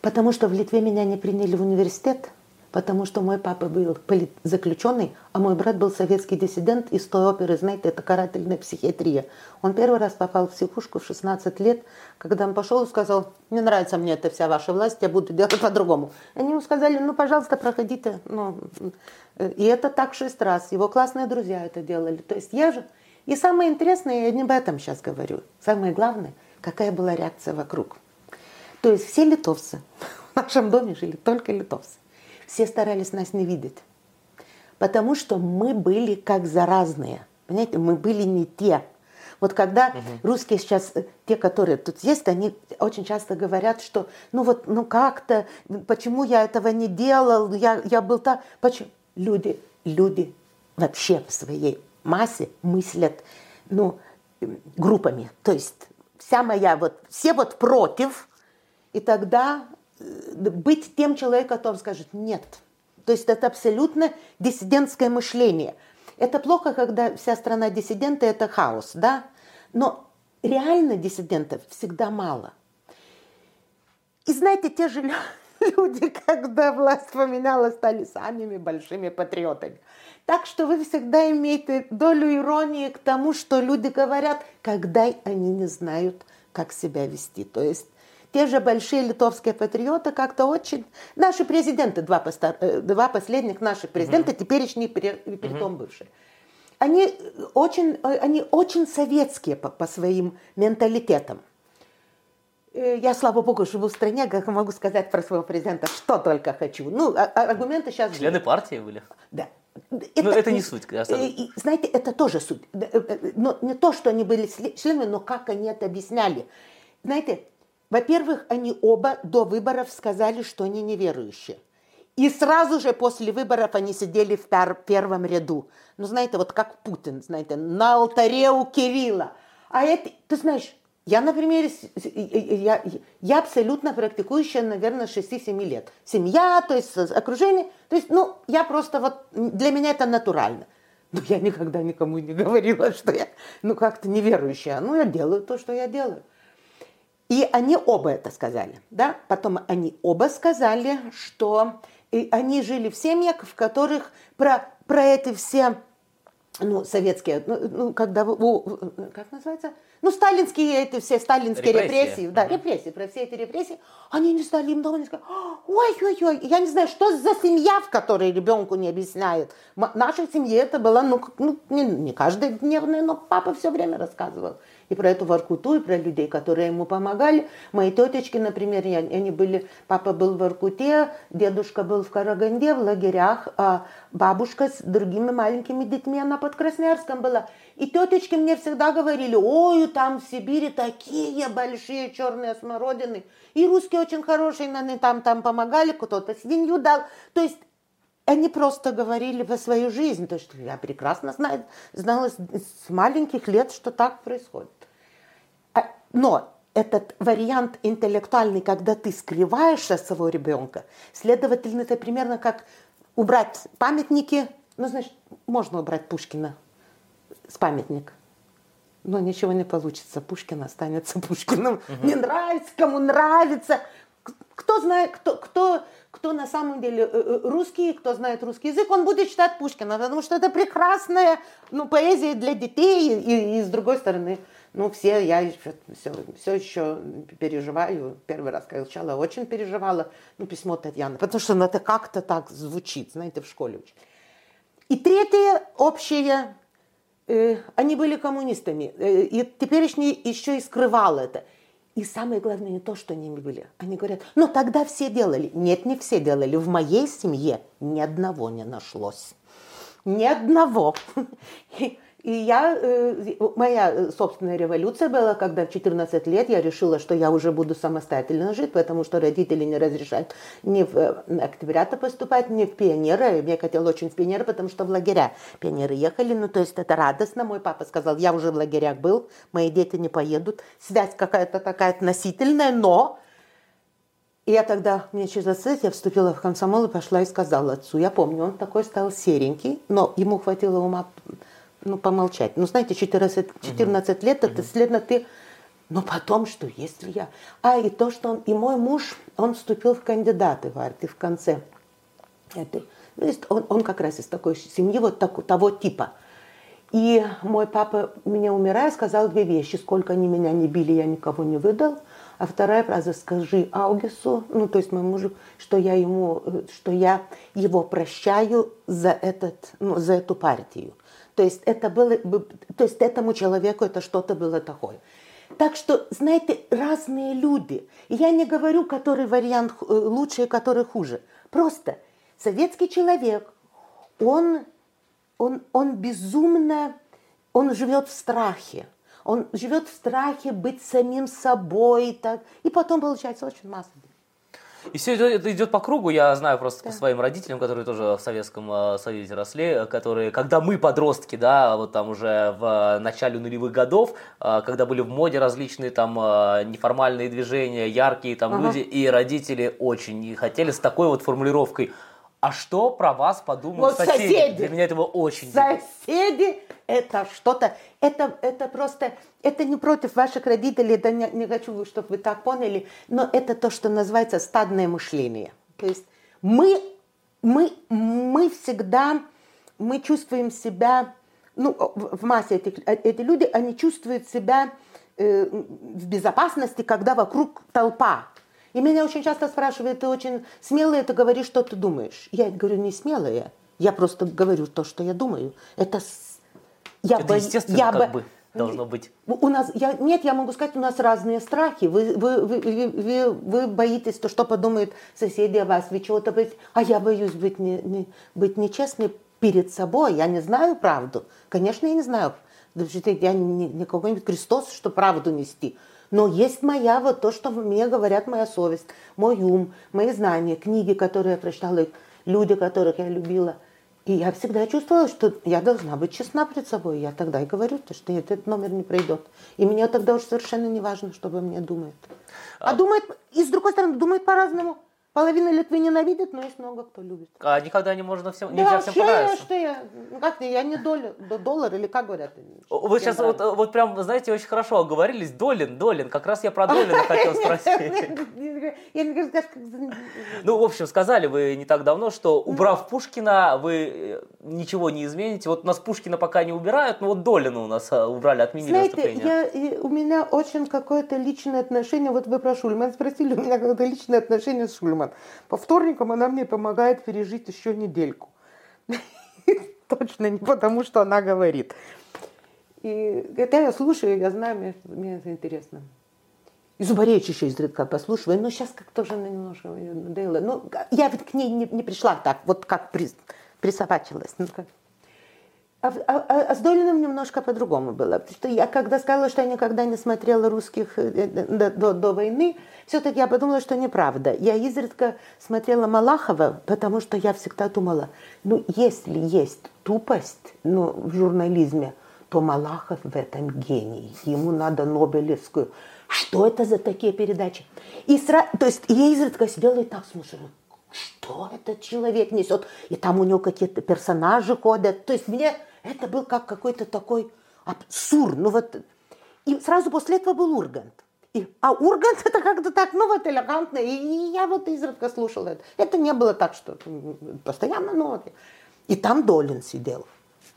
Потому что в Литве меня не приняли в университет, потому что мой папа был заключенный, а мой брат был советский диссидент из той оперы, знаете, это карательная психиатрия. Он первый раз попал в психушку в 16 лет, когда он пошел и сказал, не нравится мне эта вся ваша власть, я буду делать по-другому. Они ему сказали, ну, пожалуйста, проходите. Ну, и это так шесть раз. Его классные друзья это делали. То есть я же... И самое интересное, я не об этом сейчас говорю. Самое главное, какая была реакция вокруг. То есть все литовцы, в нашем доме жили только литовцы. Все старались нас не видеть. Потому что мы были как заразные. Понимаете, мы были не те. Вот когда угу. русские сейчас, э, те, которые тут есть, они очень часто говорят, что ну вот, ну как-то, почему я этого не делал, я, я был так, почему? Люди, люди вообще в своей массе мыслят, ну, группами. То есть вся моя вот, все вот против, и тогда э, быть тем человеком, который скажет нет. То есть это абсолютно диссидентское мышление. Это плохо, когда вся страна диссиденты, это хаос, да? Но реально диссидентов всегда мало. И знаете, те же люди, когда власть поменялась, стали самыми большими патриотами. Так что вы всегда имеете долю иронии к тому, что люди говорят, когда они не знают, как себя вести. То есть те же большие литовские патриоты как-то очень... Наши президенты, два, постар... Э, два последних наших президента, mm-hmm. теперешние, при том бывшие они очень, они очень советские по, по своим менталитетам. Э, я, слава богу, живу в стране, как могу сказать про своего президента, что только хочу. Ну, а, а аргументы сейчас... Члены были. партии были? Да. Это, но это не суть. Э, и, знаете, это тоже суть. Э, но не то, что они были членами, но как они это объясняли. Знаете, во-первых, они оба до выборов сказали, что они неверующие. И сразу же после выборов они сидели в пер первом ряду. Ну, знаете, вот как Путин, знаете, на алтаре у Кирилла. А это, ты знаешь, я, например, я, я абсолютно практикующая, наверное, 6-7 лет. Семья, то есть окружение. То есть, ну, я просто вот, для меня это натурально. Но я никогда никому не говорила, что я, ну, как-то неверующая. Ну, я делаю то, что я делаю. И они оба это сказали, да. Потом они оба сказали, что и они жили в семьях, в которых про, про эти все ну, советские, ну, ну когда, как называется, ну, сталинские эти все, сталинские репрессии, репрессии. Да, репрессии, про все эти репрессии, они не стали им дома, не сказали, ой-ой-ой, я не знаю, что за семья, в которой ребенку не объясняют. В нашей семье это было, ну, ну не, не каждодневное, но папа все время рассказывал и про эту Воркуту, и про людей, которые ему помогали. Мои тетечки, например, они были, папа был в Воркуте, дедушка был в Караганде, в лагерях, а бабушка с другими маленькими детьми, она под Красноярском была. И тетечки мне всегда говорили, ой, там в Сибири такие большие черные смородины. И русские очень хорошие, они там, там помогали, кто-то свинью дал. То есть они просто говорили про свою жизнь, то что я прекрасно знаю, знала с, маленьких лет, что так происходит. А, но этот вариант интеллектуальный, когда ты скрываешься от своего ребенка, следовательно, это примерно как убрать памятники, ну, значит, можно убрать Пушкина с памятника. Но ничего не получится. Пушкин останется Пушкиным. Угу. Не нравится, кому нравится. Кто знает, кто, кто, кто на самом деле русский, кто знает русский язык, он будет читать Пушкина, потому что это прекрасная ну, поэзия для детей, и, и с другой стороны, ну, все, я все, все еще переживаю. Первый раз, когда изучала, очень переживала. Ну, письмо Татьяны, потому что это как-то так звучит, знаете, в школе учат. И третье, общее, э, они были коммунистами. Э, и теперешний еще и скрывал это. И самое главное не то, что они были. Они говорят, ну тогда все делали. Нет, не все делали. В моей семье ни одного не нашлось. Ни одного. И я, э, моя э, собственная революция была, когда в 14 лет я решила, что я уже буду самостоятельно жить, потому что родители не разрешают ни в э, октябрята поступать, ни в пионеры. Я хотела очень в пионеры, потому что в лагеря пионеры ехали. Ну, то есть это радостно. Мой папа сказал, я уже в лагерях был, мои дети не поедут. Связь какая-то такая относительная, но и я тогда, мне через 20 я вступила в комсомол и пошла и сказала отцу. Я помню, он такой стал серенький, но ему хватило ума ну, помолчать. Ну, знаете, 14, 14 угу. лет, это угу. следно ты... Но потом, что если я... А, и то, что он... И мой муж, он вступил в кандидаты в арты в конце этой... Ну, он, он как раз из такой семьи, вот так, того типа. И мой папа, меня умирая, сказал две вещи. Сколько они меня не били, я никого не выдал. А вторая фраза «скажи Аугесу», ну, то есть моему мужу, что я, ему, что я его прощаю за, этот, ну, за эту партию. То есть, это было, то есть этому человеку это что-то было такое. Так что, знаете, разные люди. я не говорю, который вариант э, лучше, который хуже. Просто советский человек, он, он, он безумно, он живет в страхе. Он живет в страхе быть самим собой. Так, и потом получается очень масса и все это идет по кругу, я знаю просто да. по своим родителям, которые тоже в Советском э, Союзе росли, которые, когда мы подростки, да, вот там уже в начале нулевых годов, э, когда были в моде различные там э, неформальные движения, яркие там ага. люди, и родители очень не хотели с такой вот формулировкой а что про вас подумают вот соседи? соседи? Для меня этого очень... Соседи это что-то, это, это просто, это не против ваших родителей, это не, не хочу, чтобы вы так поняли, но это то, что называется стадное мышление. То есть мы, мы, мы всегда, мы чувствуем себя, ну, в массе этих, эти люди, они чувствуют себя э, в безопасности, когда вокруг толпа. И меня очень часто спрашивают, ты очень смелая, ты говоришь, что ты думаешь. Я говорю, не смелая, я просто говорю то, что я думаю. Это я Это бо... естественно, я как бо... бы должно быть. У нас, я, нет, я могу сказать, у нас разные страхи. Вы, вы, вы, вы, вы боитесь, то, что подумают соседи о вас, вы чего-то боитесь. А я боюсь быть, не, не, быть нечестной перед собой. Я не знаю правду. Конечно, я не знаю. Я не, не какой-нибудь Христос, что правду нести. Но есть моя, вот то, что мне говорят моя совесть, мой ум, мои знания, книги, которые я прочитала, люди, которых я любила – и я всегда чувствовала, что я должна быть честна перед собой. Я тогда и говорю, что этот номер не пройдет. И мне тогда уже совершенно не важно, что обо мне думают. А, а думает, и с другой стороны, думает по-разному. Половина Литвы ненавидит, но есть много кто любит. А никогда не можно всем, нельзя да, всем понравиться. что я, ну как я, я не доллар, доллар или как говорят? Вы сейчас вот, вот прям, знаете, очень хорошо оговорились. Долин, Долин, как раз я про Долина хотел спросить. Ну, в общем, сказали вы не так давно, что убрав Пушкина, вы э, ничего не измените. Вот у нас Пушкина пока не убирают, но вот Долина у нас э, убрали, отменили Знаете, я, у меня очень какое-то личное отношение, вот вы про Шульман спросили, у меня какое-то личное отношение с Шульман. Шульман. По вторникам она мне помогает пережить еще недельку. Точно не потому, что она говорит. И когда я слушаю, я знаю, мне, мне это интересно. И Зубаревич еще изредка послушиваю, но сейчас как-то уже немножко надоело. Ну, я ведь к ней не, не пришла так, вот как при, присобачилась. Ну, как. А, а, а, а с Долиным немножко по-другому было. Потому что я когда сказала, что я никогда не смотрела русских э, э, до, до, до войны, все-таки я подумала, что неправда. Я изредка смотрела Малахова, потому что я всегда думала, ну, если есть тупость ну, в журнализме, то Малахов в этом гений. Ему надо Нобелевскую. Что это за такие передачи? И сра... То есть я изредка сидела и так слушала, что этот человек несет. И там у него какие-то персонажи ходят. То есть мне это был как какой-то такой абсурд. Ну вот. И сразу после этого был Ургант. И, а Ургант это как-то так, ну вот элегантно. И, и я вот изредка слушала это. Это не было так, что постоянно ноты. И там Долин сидел.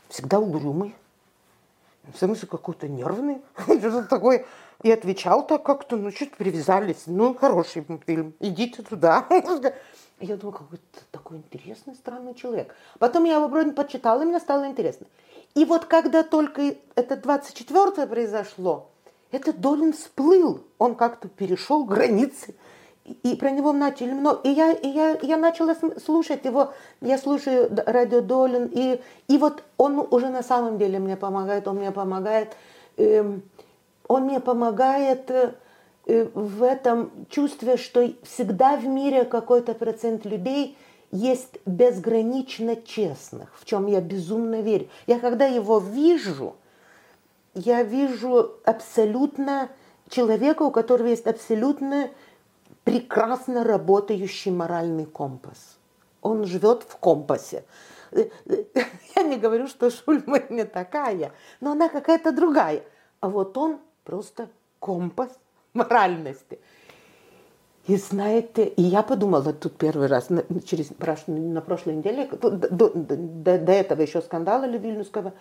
Всегда угрюмый. В смысле какой-то нервный. Что-то такое. И отвечал так как-то, ну что-то привязались. Ну, хороший фильм. Идите туда. Я думаю, какой-то такой интересный, странный человек. Потом я его вроде почитала, и мне стало интересно. И вот когда только это 24-е произошло, этот Долин всплыл, он как-то перешел границы, и про него начали много. И я, и я, я начала слушать его, я слушаю радио Долин, и, и вот он уже на самом деле мне помогает, он мне помогает, э, он мне помогает э, в этом чувстве, что всегда в мире какой-то процент людей есть безгранично честных, в чем я безумно верю. Я когда его вижу, я вижу абсолютно человека, у которого есть абсолютно прекрасно работающий моральный компас. Он живет в компасе. Я не говорю, что Шульман не такая, но она какая-то другая. А вот он просто компас моральности. И знаете, и я подумала тут первый раз, на, через, на прошлой неделе, до, до, до, этого еще скандала Вильнюсского,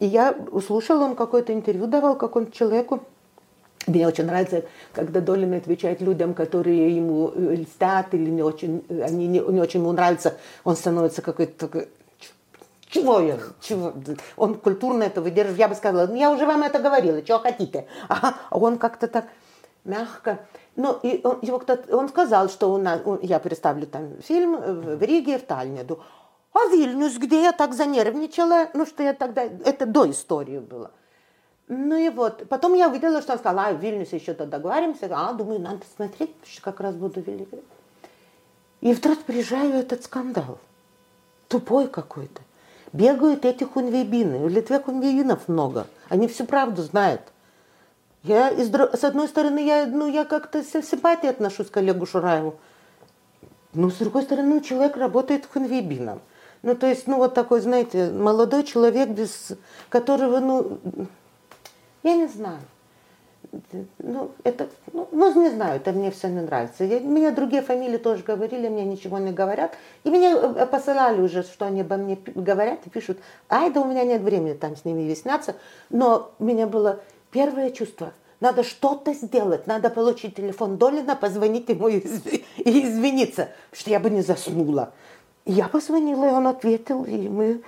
и я услышала, он какое-то интервью давал какому-то человеку, мне очень нравится, когда Долин отвечает людям, которые ему э, льстят или не очень, они не, не очень ему нравятся, он становится какой-то такой, чего я, чего? Он культурно это выдерживает. Я бы сказала, ну я уже вам это говорила, чего хотите. А он как-то так мягко. Ну, и он, его кто он сказал, что у нас, я представлю там фильм в Риге, в Тальнеду. А Вильнюс, где я так занервничала, ну, что я тогда, это до истории было. Ну и вот, потом я увидела, что он сказал, а, в Вильнюсе еще то договоримся. А, думаю, надо смотреть, как раз буду в Вильнюсе. И вдруг приезжаю этот скандал. Тупой какой-то. Бегают эти хунвейбины. В Литве хунвейбинов много. Они всю правду знают. Я, из, с одной стороны, я, ну, я как-то с симпатией отношусь к Олегу Шураеву. Но с другой стороны, ну, человек работает хунвейбином. Ну, то есть, ну, вот такой, знаете, молодой человек, без которого, ну, я не знаю. Ну, это, ну, ну, не знаю, это мне все не нравится. Я, меня другие фамилии тоже говорили, мне ничего не говорят. И меня э, посылали уже, что они обо мне говорят и пишут. Ай, да у меня нет времени там с ними объясняться. Но у меня было первое чувство. Надо что-то сделать, надо получить телефон Долина, позвонить ему и извиниться, что я бы не заснула. Я позвонила, и он ответил, и мы,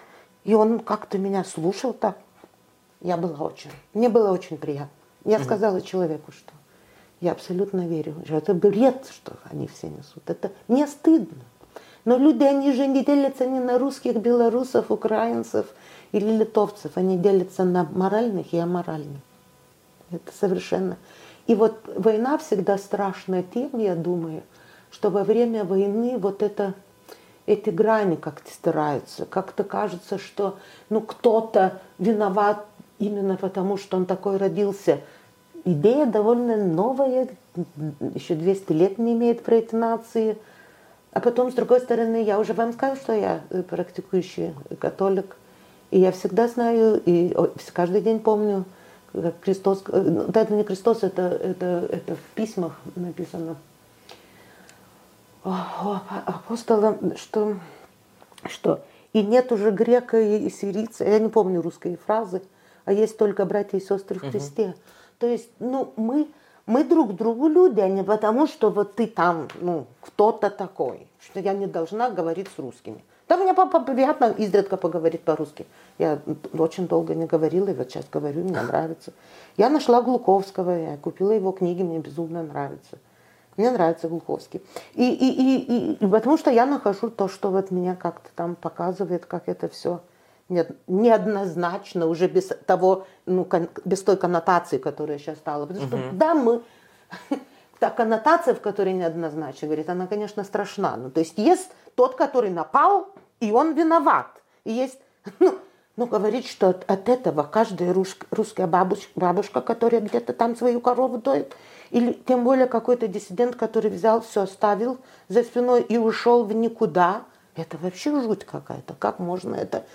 и он как-то меня слушал так. Я была очень, мне было очень приятно. Я сказала человеку, что я абсолютно верю, что это бред, что они все несут. Это не стыдно. Но люди, они же не делятся не на русских, белорусов, украинцев или литовцев. Они делятся на моральных и аморальных. Это совершенно. И вот война всегда страшная тем, я думаю, что во время войны вот это, эти грани как-то стираются. Как-то кажется, что ну, кто-то виноват именно потому, что он такой родился. Идея довольно новая, еще 200 лет не имеет про эти нации. А потом, с другой стороны, я уже вам сказала, что я э, практикующий католик. И я всегда знаю, и каждый день помню, как Христос, э, ну, это не Христос, это, это, это в письмах написано апостола, что, что и нет уже грека и сирийца, я не помню русские фразы, а есть только братья и сестры в Христе. Угу. То есть, ну, мы, мы друг другу люди, а не потому, что вот ты там, ну, кто-то такой, что я не должна говорить с русскими. Да, мне папа приятно изредка поговорить по-русски. Я очень долго не говорила, и вот сейчас говорю, мне нравится. Я нашла Глуковского, я купила его книги, мне безумно нравится. Мне нравится Глуховский. И, и, и, и, и потому что я нахожу то, что вот меня как-то там показывает, как это все неоднозначно, уже без того, ну, без той коннотации, которая сейчас стала. Потому что, да, мы... Та коннотация, в которой неоднозначно, говорит, она, конечно, страшна. Ну, то есть есть тот, который напал, и он виноват. И есть, ну, ну говорить, что от, от этого каждая рус, русская бабушка, бабушка, которая где-то там свою корову доит, или тем более какой-то диссидент, который взял, все оставил за спиной и ушел в никуда – это вообще жуть какая-то. Как можно это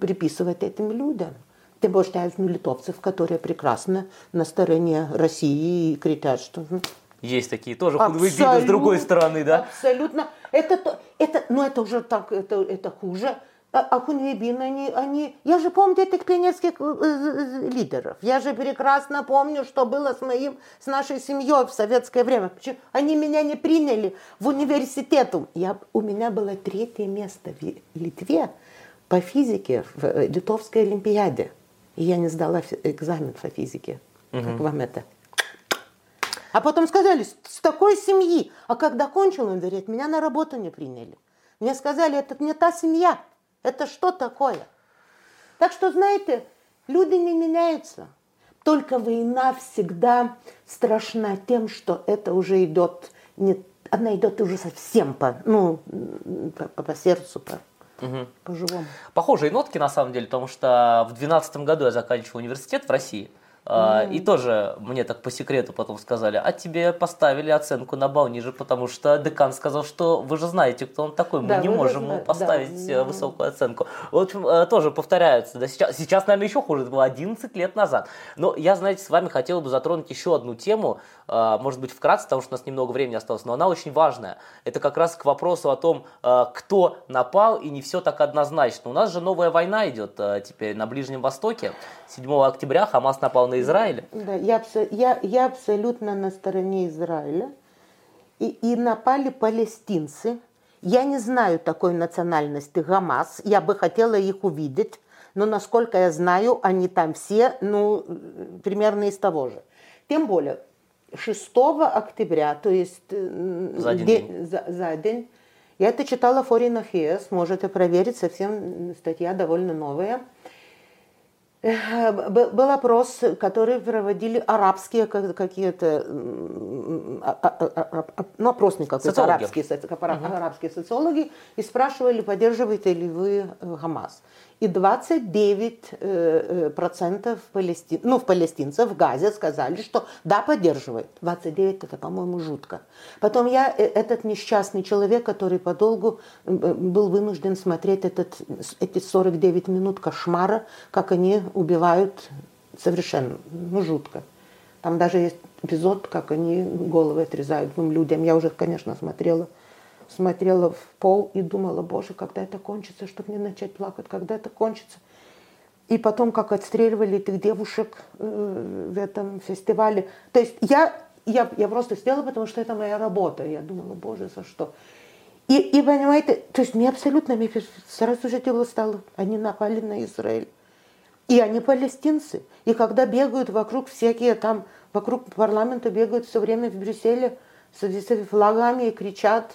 приписывать этим людям? Тем более, что я знаю литовцев, которые прекрасно на стороне России и кричат, что... Есть такие тоже худвыбины с другой стороны, да? Абсолютно. Это, это, ну, это уже так, это, это хуже. А, а они, они... Я же помню этих пионерских э, э, лидеров. Я же прекрасно помню, что было с моим, с нашей семьей в советское время. Почему? Они меня не приняли в университет. Я, у меня было третье место в Литве по физике в э, Литовской Олимпиаде. И я не сдала экзамен по физике. Угу. Как вам это? А потом сказали, с такой семьи. А когда кончил он говорит, меня на работу не приняли. Мне сказали, это не та семья. Это что такое? Так что, знаете, люди не меняются. Только война всегда страшна тем, что это уже идет, не, она идет уже совсем по, ну, по, по сердцу, по, угу. по живому. Похожие нотки на самом деле, потому что в 2012 году я заканчивал университет в России – Mm-hmm. И тоже мне так по секрету потом сказали, а тебе поставили оценку на балл ниже, потому что декан сказал, что вы же знаете, кто он такой, мы да, не можем ему поставить да. Э, высокую оценку. В общем, э, тоже повторяется. Да, сейчас, сейчас, наверное, еще хуже, это было 11 лет назад. Но я, знаете, с вами хотел бы затронуть еще одну тему, может быть, вкратце, потому что у нас немного времени осталось, но она очень важная. Это как раз к вопросу о том, кто напал, и не все так однозначно. У нас же новая война идет теперь на Ближнем Востоке. 7 октября Хамас напал на Израиль. Да, я, я, я абсолютно на стороне Израиля. И, и напали палестинцы. Я не знаю такой национальности Гамас. Я бы хотела их увидеть. Но, насколько я знаю, они там все, ну, примерно из того же. Тем более, 6 октября, то есть э, за один день, день. За, за день, я это читала в Foreign Affairs, можете проверить, совсем статья довольно новая. Был опрос, который проводили арабские какие-то, а, а, а, ну, опросник какой-то, арабские, арабские социологи, и спрашивали, поддерживаете ли вы э, Хамас и 29 э, э, процентов палестин, ну, палестинцев в Газе сказали, что да, поддерживает. 29 это, по-моему, жутко. Потом я, э, этот несчастный человек, который подолгу был вынужден смотреть этот, эти 49 минут кошмара, как они убивают совершенно, ну, жутко. Там даже есть эпизод, как они головы отрезают двум людям. Я уже, конечно, смотрела смотрела в пол и думала, боже, когда это кончится, чтобы не начать плакать, когда это кончится. И потом, как отстреливали этих девушек э, в этом фестивале. То есть я, я, я просто сделала, потому что это моя работа. Я думала, боже, за что? И, и понимаете, то есть мне абсолютно, мне сразу же дело стало, они напали на Израиль. И они палестинцы. И когда бегают вокруг всякие там, вокруг парламента бегают все время в Брюсселе с, с флагами и кричат,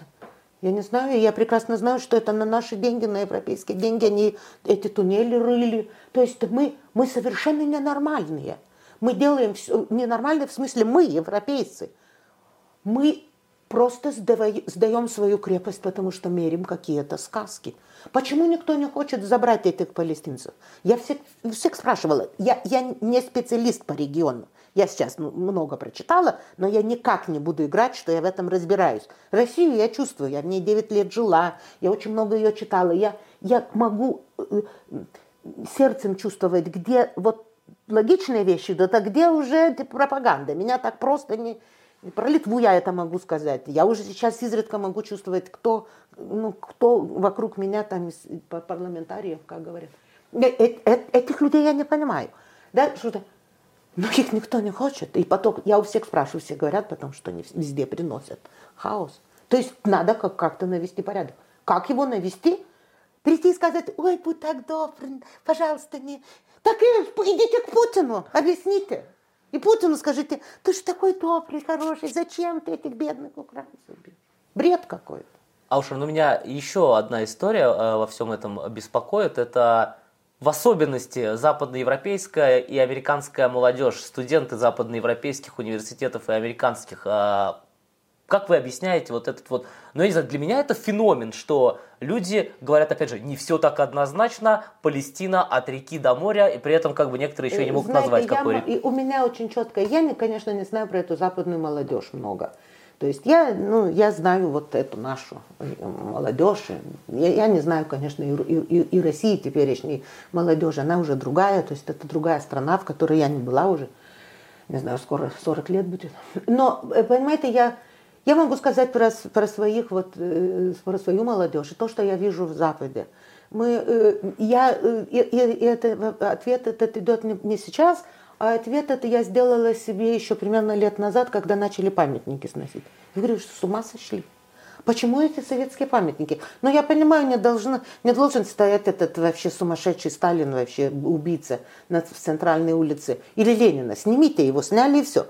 я не знаю, я прекрасно знаю, что это на наши деньги, на европейские деньги, они эти туннели рыли. То есть мы, мы совершенно ненормальные. Мы делаем все ненормально, в смысле мы, европейцы. Мы просто сдаем свою крепость, потому что мерим какие-то сказки. Почему никто не хочет забрать этих палестинцев? Я всех, всех спрашивала. Я, я не специалист по региону. Я сейчас много прочитала, но я никак не буду играть, что я в этом разбираюсь. Россию я чувствую, я в ней 9 лет жила, я очень много ее читала. Я, я могу э, сердцем чувствовать, где вот логичные вещи идут, а где уже пропаганда. Меня так просто не... Про Литву я это могу сказать. Я уже сейчас изредка могу чувствовать, кто, ну, кто вокруг меня там из парламентариев, как говорят. Э, э, этих людей я не понимаю. Да, что-то но их никто не хочет. И поток, я у всех спрашиваю, все говорят потому что они везде приносят хаос. То есть надо как-то навести порядок. Как его навести? Прийти и сказать, ой, будь так добр, пожалуйста, не... Так и идите к Путину, объясните. И Путину скажите, ты же такой добрый, хороший, зачем ты этих бедных украинцев убил? Бред какой-то. Аушер, ну меня еще одна история э, во всем этом беспокоит. Это в особенности западноевропейская и американская молодежь, студенты западноевропейских университетов и американских, а, как вы объясняете вот этот вот, ну я не знаю, для меня это феномен, что люди говорят, опять же, не все так однозначно, Палестина от реки до моря, и при этом как бы некоторые еще не могут Знаете, назвать, я, какой и У меня очень четко, я, конечно, не знаю про эту западную молодежь много, То есть я, ну, я знаю вот эту нашу молодежь. Я, я не знаю, конечно, и, и, и России теперешней молодежи. Она уже другая, то есть это другая страна, в которой я не была уже. Не знаю, скоро 40 лет будет. Но, э, понимаете, я, я могу сказать про, про, своих, вот, э, про свою молодежь и то, что я вижу в Западе. Мы, э, я, и, и это, ответ этот идет не сейчас, а ответ это я сделала себе еще примерно лет назад, когда начали памятники сносить. Я говорю, что с ума сошли. Почему эти советские памятники? Но я понимаю, не, должен, не должен стоять этот вообще сумасшедший Сталин, вообще убийца на, в центральной улице. Или Ленина. Снимите его, сняли и все.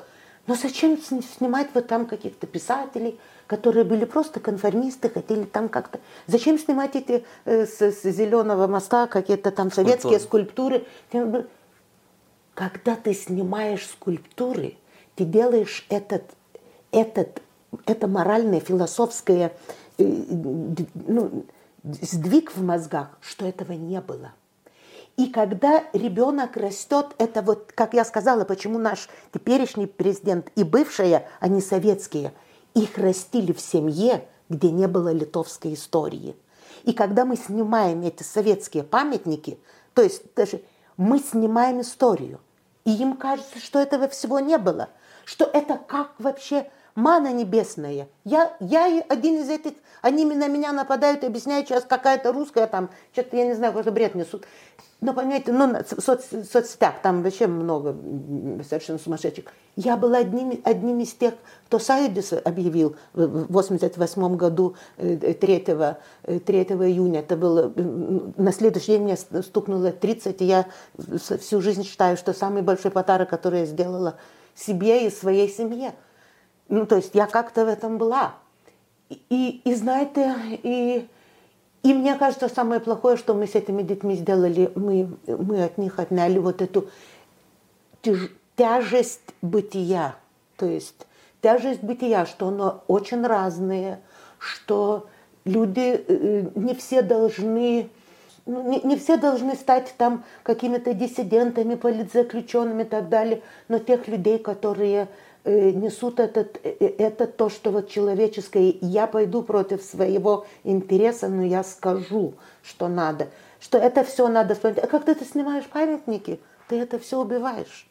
Но зачем снимать вот там каких-то писателей, которые были просто конформисты, хотели там как-то... Зачем снимать эти э, с, с зеленого моста какие-то там советские скульптуры? Когда ты снимаешь скульптуры, ты делаешь этот, этот, это моральное, философское э, ну, сдвиг в мозгах, что этого не было. И когда ребенок растет, это вот, как я сказала, почему наш теперешний президент и бывшие, они советские, их растили в семье, где не было литовской истории. И когда мы снимаем эти советские памятники, то есть даже мы снимаем историю. И им кажется, что этого всего не было. Что это как вообще мана небесная. Я, я один из этих, они на меня нападают объясняют, сейчас какая-то русская там, что-то я не знаю, какой-то бред несут. Но понимаете, ну, в соц, соцсетях там вообще много совершенно сумасшедших. Я была одним, одним из тех, кто Сайдис объявил в 88 году 3, 3 июня. Это было, на следующий день мне стукнуло 30, и я всю жизнь считаю, что самый большой подарок, который я сделала себе и своей семье. Ну, то есть я как-то в этом была. И, и знаете, и и мне кажется, самое плохое, что мы с этими детьми сделали, мы, мы от них отняли вот эту тяж, тяжесть бытия. То есть тяжесть бытия, что оно очень разное, что люди э, не все должны ну, не, не все должны стать там какими-то диссидентами, политзаключенными и так далее, но тех людей, которые несут этот, э, э, это то, что вот человеческое. Я пойду против своего интереса, но я скажу, что надо. Что это все надо вспомнить. А когда ты снимаешь памятники, ты это все убиваешь.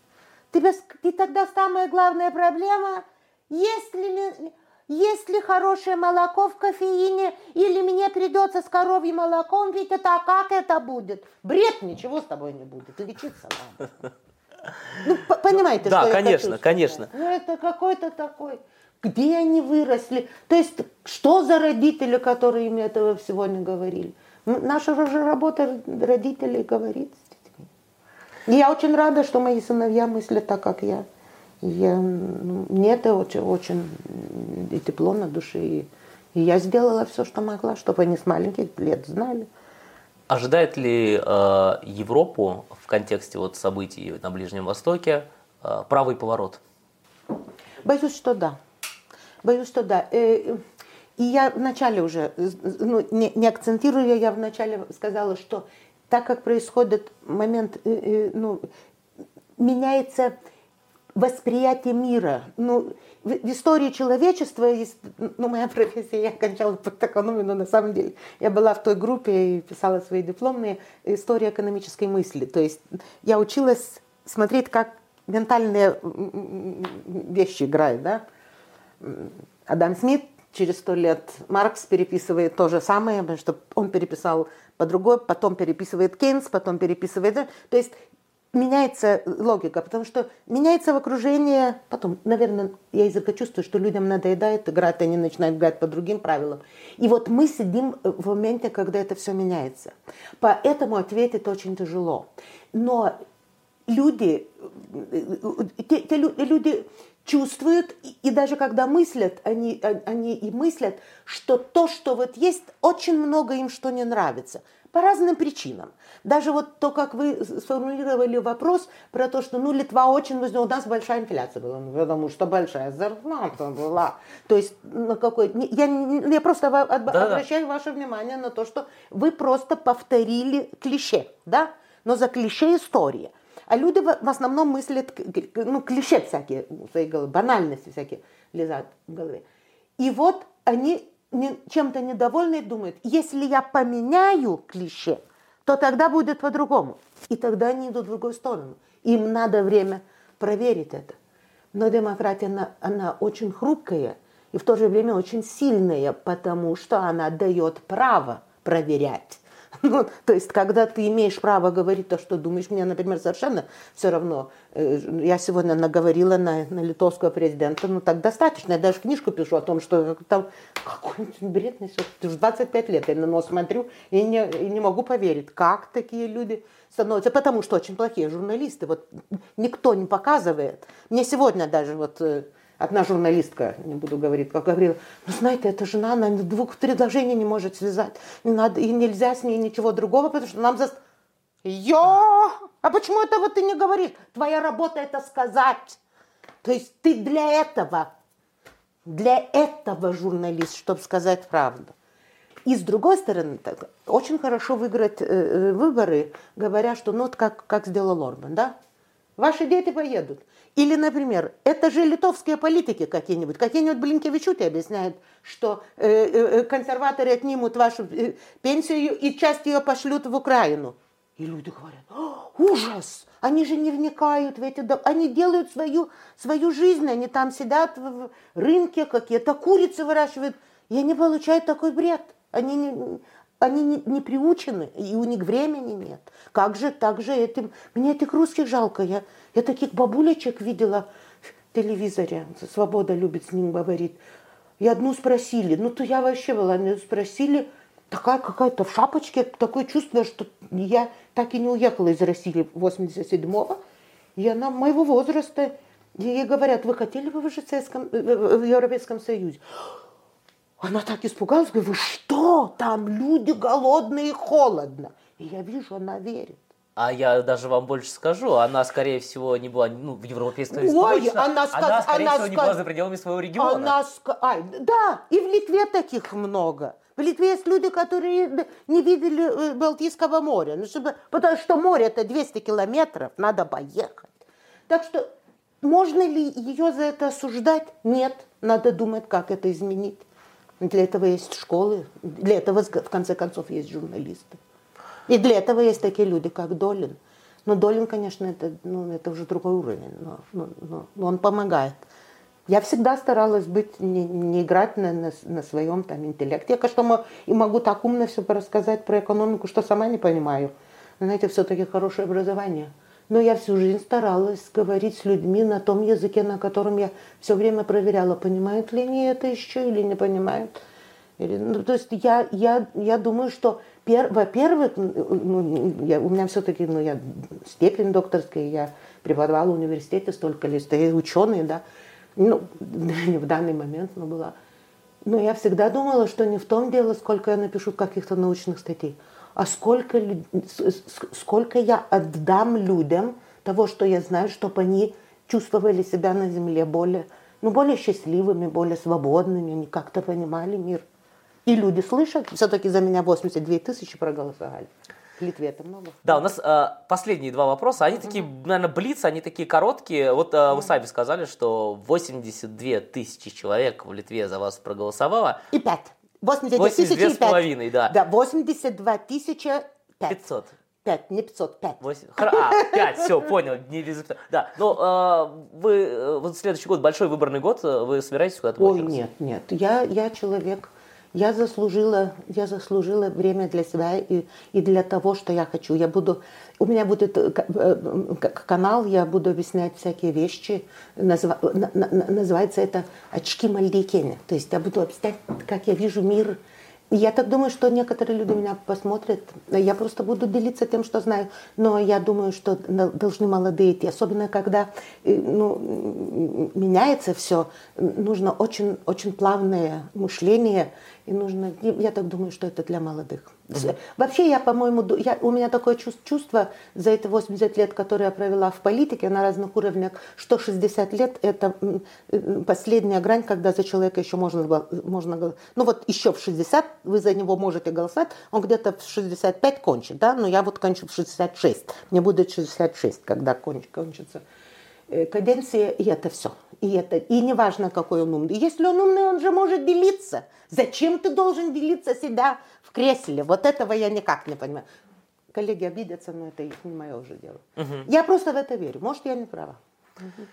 Тебе, и тогда самая главная проблема, есть ли, есть ли хорошее молоко в кофеине, или мне придется с коровьим молоком пить, это а как это будет? Бред, ничего с тобой не будет, лечиться надо. Ну, понимаете, да, что конечно, я конечно. Ну, это какой-то такой. Где они выросли? То есть, что за родители, которые им этого всего не говорили? Наша же работа родителей говорить с детьми. И я очень рада, что мои сыновья мыслят так, как я. я ну, мне это очень, очень и тепло на душе. И, и я сделала все, что могла, чтобы они с маленьких лет знали. Ожидает ли э, Европу в контексте вот событий на Ближнем Востоке э, правый поворот? Боюсь, что да. Боюсь, что да. Э, и я вначале уже, ну, не, не акцентируя, я вначале сказала, что так как происходит момент, э, э, ну, меняется восприятие мира. Ну, в, в истории человечества есть, ну, моя профессия, я окончала политэкономию, но на самом деле я была в той группе и писала свои дипломные истории экономической мысли. То есть я училась смотреть, как ментальные вещи играют, да. Адам Смит через сто лет Маркс переписывает то же самое, потому что он переписал по другой, потом переписывает Кейнс, потом переписывает... То есть меняется логика, потому что меняется в окружении, потом, наверное, я из-за чувствую, что людям надоедает играть, они начинают играть по другим правилам. И вот мы сидим в моменте, когда это все меняется. Поэтому ответить очень тяжело. Но люди, те, те люди чувствуют, и даже когда мыслят, они, они и мыслят, что то, что вот есть, очень много им что не нравится – по разным причинам. Даже вот то, как вы сформулировали вопрос про то, что ну, Литва очень возьмет, у нас большая инфляция была, ну, потому что большая зарплата была. То есть на какой... Я, я просто да, обращаю да. ваше внимание на то, что вы просто повторили клише, да? Но за клише история. А люди в основном мыслят, ну, клише всякие банальности всякие лезают в голове. И вот они чем-то недовольны и думают, если я поменяю клише, то тогда будет по-другому. И тогда они идут в другую сторону. Им надо время проверить это. Но демократия, она, она очень хрупкая и в то же время очень сильная, потому что она дает право проверять. Ну, то есть, когда ты имеешь право говорить то, что думаешь, мне, например, совершенно все равно. Э, я сегодня наговорила на, на литовского президента, ну так достаточно. Я даже книжку пишу о том, что там какой-нибудь бред несет. Ты уже 25 лет, я на нос смотрю и не, и не могу поверить, как такие люди становятся, потому что очень плохие журналисты. Вот никто не показывает. Мне сегодня даже вот э, Одна журналистка, не буду говорить, как говорила, ну знаете, эта жена, она двух предложений не может связать. Не надо, и нельзя с ней ничего другого, потому что нам за... Йо! А почему этого ты не говоришь? Твоя работа это сказать. То есть ты для этого, для этого журналист, чтобы сказать правду. И с другой стороны, так, очень хорошо выиграть э, э выборы, говоря, что ну вот как, как сделал Орбан, да? Ваши дети поедут. Или, например, это же литовские политики какие-нибудь. Какие-нибудь Блинкевичуты объясняют, что э, э, э, консерваторы отнимут вашу э, пенсию и часть ее пошлют в Украину. И люди говорят, ужас, они же не вникают в эти... Они делают свою, свою жизнь, они там сидят в рынке, какие-то курицы выращивают, и они получают такой бред. Они не, они не, не приучены, и у них времени нет. Как же, так же этим... Мне этих русских жалко. Я, я таких бабулечек видела в телевизоре. Свобода любит с ним говорить. И одну спросили. Ну, то я вообще была. Меня спросили, такая какая-то в шапочке. Такое чувство, что я так и не уехала из России 87-го. И она моего возраста. Ей говорят, вы хотели бы в, в Европейском Союзе? Она так испугалась, говорит, вы что, там люди голодные и холодно. И я вижу, она верит. А я даже вам больше скажу, она, скорее всего, не была ну, в Европейском Союзе. Ой, она, сказ... она, скорее она всего, сказ... не была за пределами своего региона. Она. Ай, да, и в Литве таких много. В Литве есть люди, которые не видели э, Балтийского моря. Ну, чтобы... Потому что море это 200 километров, надо поехать. Так что можно ли ее за это осуждать? Нет. Надо думать, как это изменить. Для этого есть школы, для этого, в конце концов, есть журналисты. И для этого есть такие люди, как Долин. Но Долин, конечно, это, ну, это уже другой уровень, но, но, но, он помогает. Я всегда старалась быть, не, не играть на, на, на своем там интеллекте. Я, конечно, и могу так умно все рассказать про экономику, что сама не понимаю. Но, знаете, все-таки хорошее образование – но я всю жизнь старалась говорить с людьми на том языке, на котором я все время проверяла, понимают ли они это еще или не понимают. Или, ну, то есть я, я, я думаю, что, пер, во-первых, ну, я, у меня все-таки ну, я степень докторская, я преподавала в университете столько лет, я ученый, да, ну, не в данный момент, но была. Но я всегда думала, что не в том дело, сколько я напишу каких-то научных статей, а сколько, сколько я отдам людям того, что я знаю, чтобы они чувствовали себя на земле более, ну, более счастливыми, более свободными, они как-то понимали мир. И люди слышат, все-таки за меня 82 тысячи проголосовали. В Литве это много. Да, у нас э, последние два вопроса. Они такие, наверное, блиц, они такие короткие. Вот э, вы сами сказали, что 82 тысячи человек в Литве за вас проголосовало. И пять. 82 тысячи с половиной, да. Да, 82 тысячи 5. 500. 5, не 500, 5. 8. А, 5, все, понял. Не без... Да, но э, вы, э, вот следующий год, большой выборный год, э, вы собираетесь куда-то Ой, нет, нет. Я, я человек я заслужила, я заслужила время для себя и, и для того, что я хочу. Я буду, у меня будет э, э, канал, я буду объяснять всякие вещи. Назва, называется это «Очки Мальдикеня». То есть я буду объяснять, как я вижу мир, я так думаю, что некоторые люди меня посмотрят. Я просто буду делиться тем, что знаю. Но я думаю, что должны молодые идти. Особенно, когда э, ну, меняется все. Нужно очень, очень плавное мышление. И нужно, я так думаю, что это для молодых. Угу. Вообще, я, по-моему, я, у меня такое чувство за эти 80 лет, которые я провела в политике на разных уровнях, что 60 лет – это последняя грань, когда за человека еще можно, можно ну вот еще в 60 вы за него можете голосовать, он где-то в 65 кончит, да, но я вот кончу в 66, мне будет 66, когда кончится э, каденция, и это все. И, это, и не важно, какой он умный. Если он умный, он же может делиться. Зачем ты должен делиться себя в кресле? Вот этого я никак не понимаю. Коллеги обидятся, но это их не мое уже дело. Угу. Я просто в это верю. Может, я не права. Угу.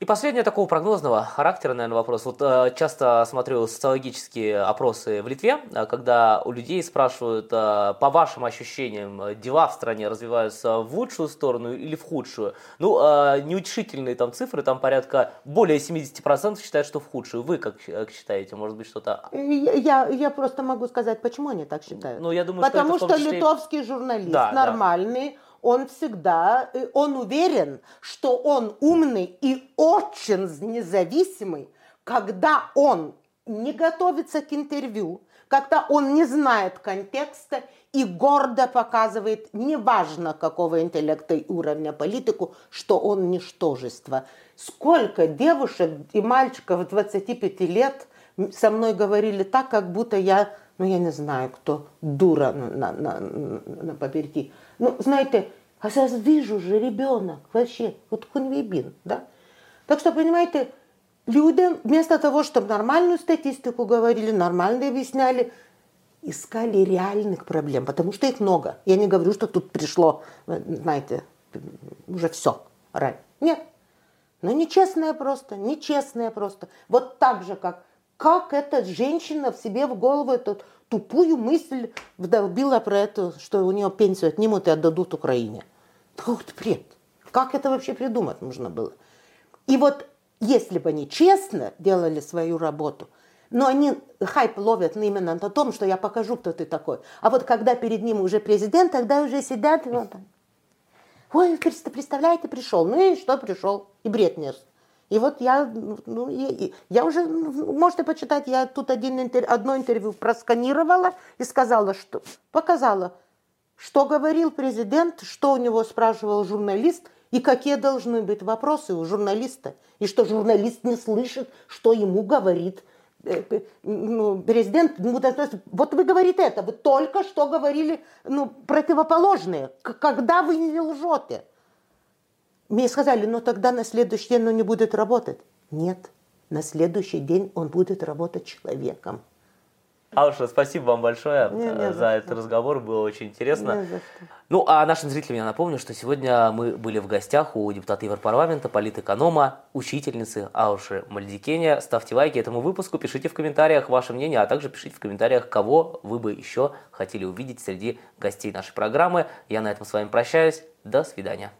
И последнее такого прогнозного характера, наверное, вопрос. Вот э, часто смотрю социологические опросы в Литве, э, когда у людей спрашивают, э, по вашим ощущениям, дела в стране развиваются в лучшую сторону или в худшую. Ну, э, неутешительные там цифры, там порядка более 70% считают, что в худшую. Вы как, как считаете? Может быть, что-то... Я, я просто могу сказать, почему они так считают. Ну, я думаю, Потому что, что, что литовский журналист да, нормальный, да он всегда, э, он уверен, что он умный и очень независимый, когда он не готовится к интервью, когда он не знает контекста и гордо показывает, неважно какого интеллекта и уровня политику, что он ничтожество. Сколько девушек и мальчиков 25 лет со мной говорили так, как будто я, ну я не знаю, кто дура на, на, на, на поперти. Ну, знаете, а сейчас вижу же ребенок, вообще, вот хунвейбин, да? Так что, понимаете, люди вместо того, чтобы нормальную статистику говорили, нормально объясняли, искали реальных проблем, потому что их много. Я не говорю, что тут пришло, знаете, уже все. Нет. Но нечестная просто, нечестная просто. Вот так же, как, как эта женщина в себе в голову этот тупую мысль вдолбила про это, что у нее пенсию отнимут и отдадут Украине. Какой-то бред. Как это вообще придумать нужно было? И вот если бы они честно делали свою работу, но они хайп ловят именно на том, что я покажу, кто ты такой. А вот когда перед ним уже президент, тогда уже сидят и вот Ой, представляете, пришел. Ну и что пришел? И бред нес. И вот я, ну, я, я уже, можете почитать, я тут один интер, одно интервью просканировала и сказала, что показала, что говорил президент, что у него спрашивал журналист и какие должны быть вопросы у журналиста. И что журналист не слышит, что ему говорит э, ну, президент. Ну, вот вы говорите это, вы только что говорили ну, противоположное. Когда вы не лжете? Мне сказали, ну тогда на следующий день он не будет работать. Нет, на следующий день он будет работать человеком. Ауша, спасибо вам большое не, не за, за этот разговор, было очень интересно. Ну, а нашим зрителям я напомню, что сегодня мы были в гостях у депутата Европарламента, политэконома, учительницы Ауши Мальдикеня. Ставьте лайки этому выпуску, пишите в комментариях ваше мнение, а также пишите в комментариях, кого вы бы еще хотели увидеть среди гостей нашей программы. Я на этом с вами прощаюсь. До свидания.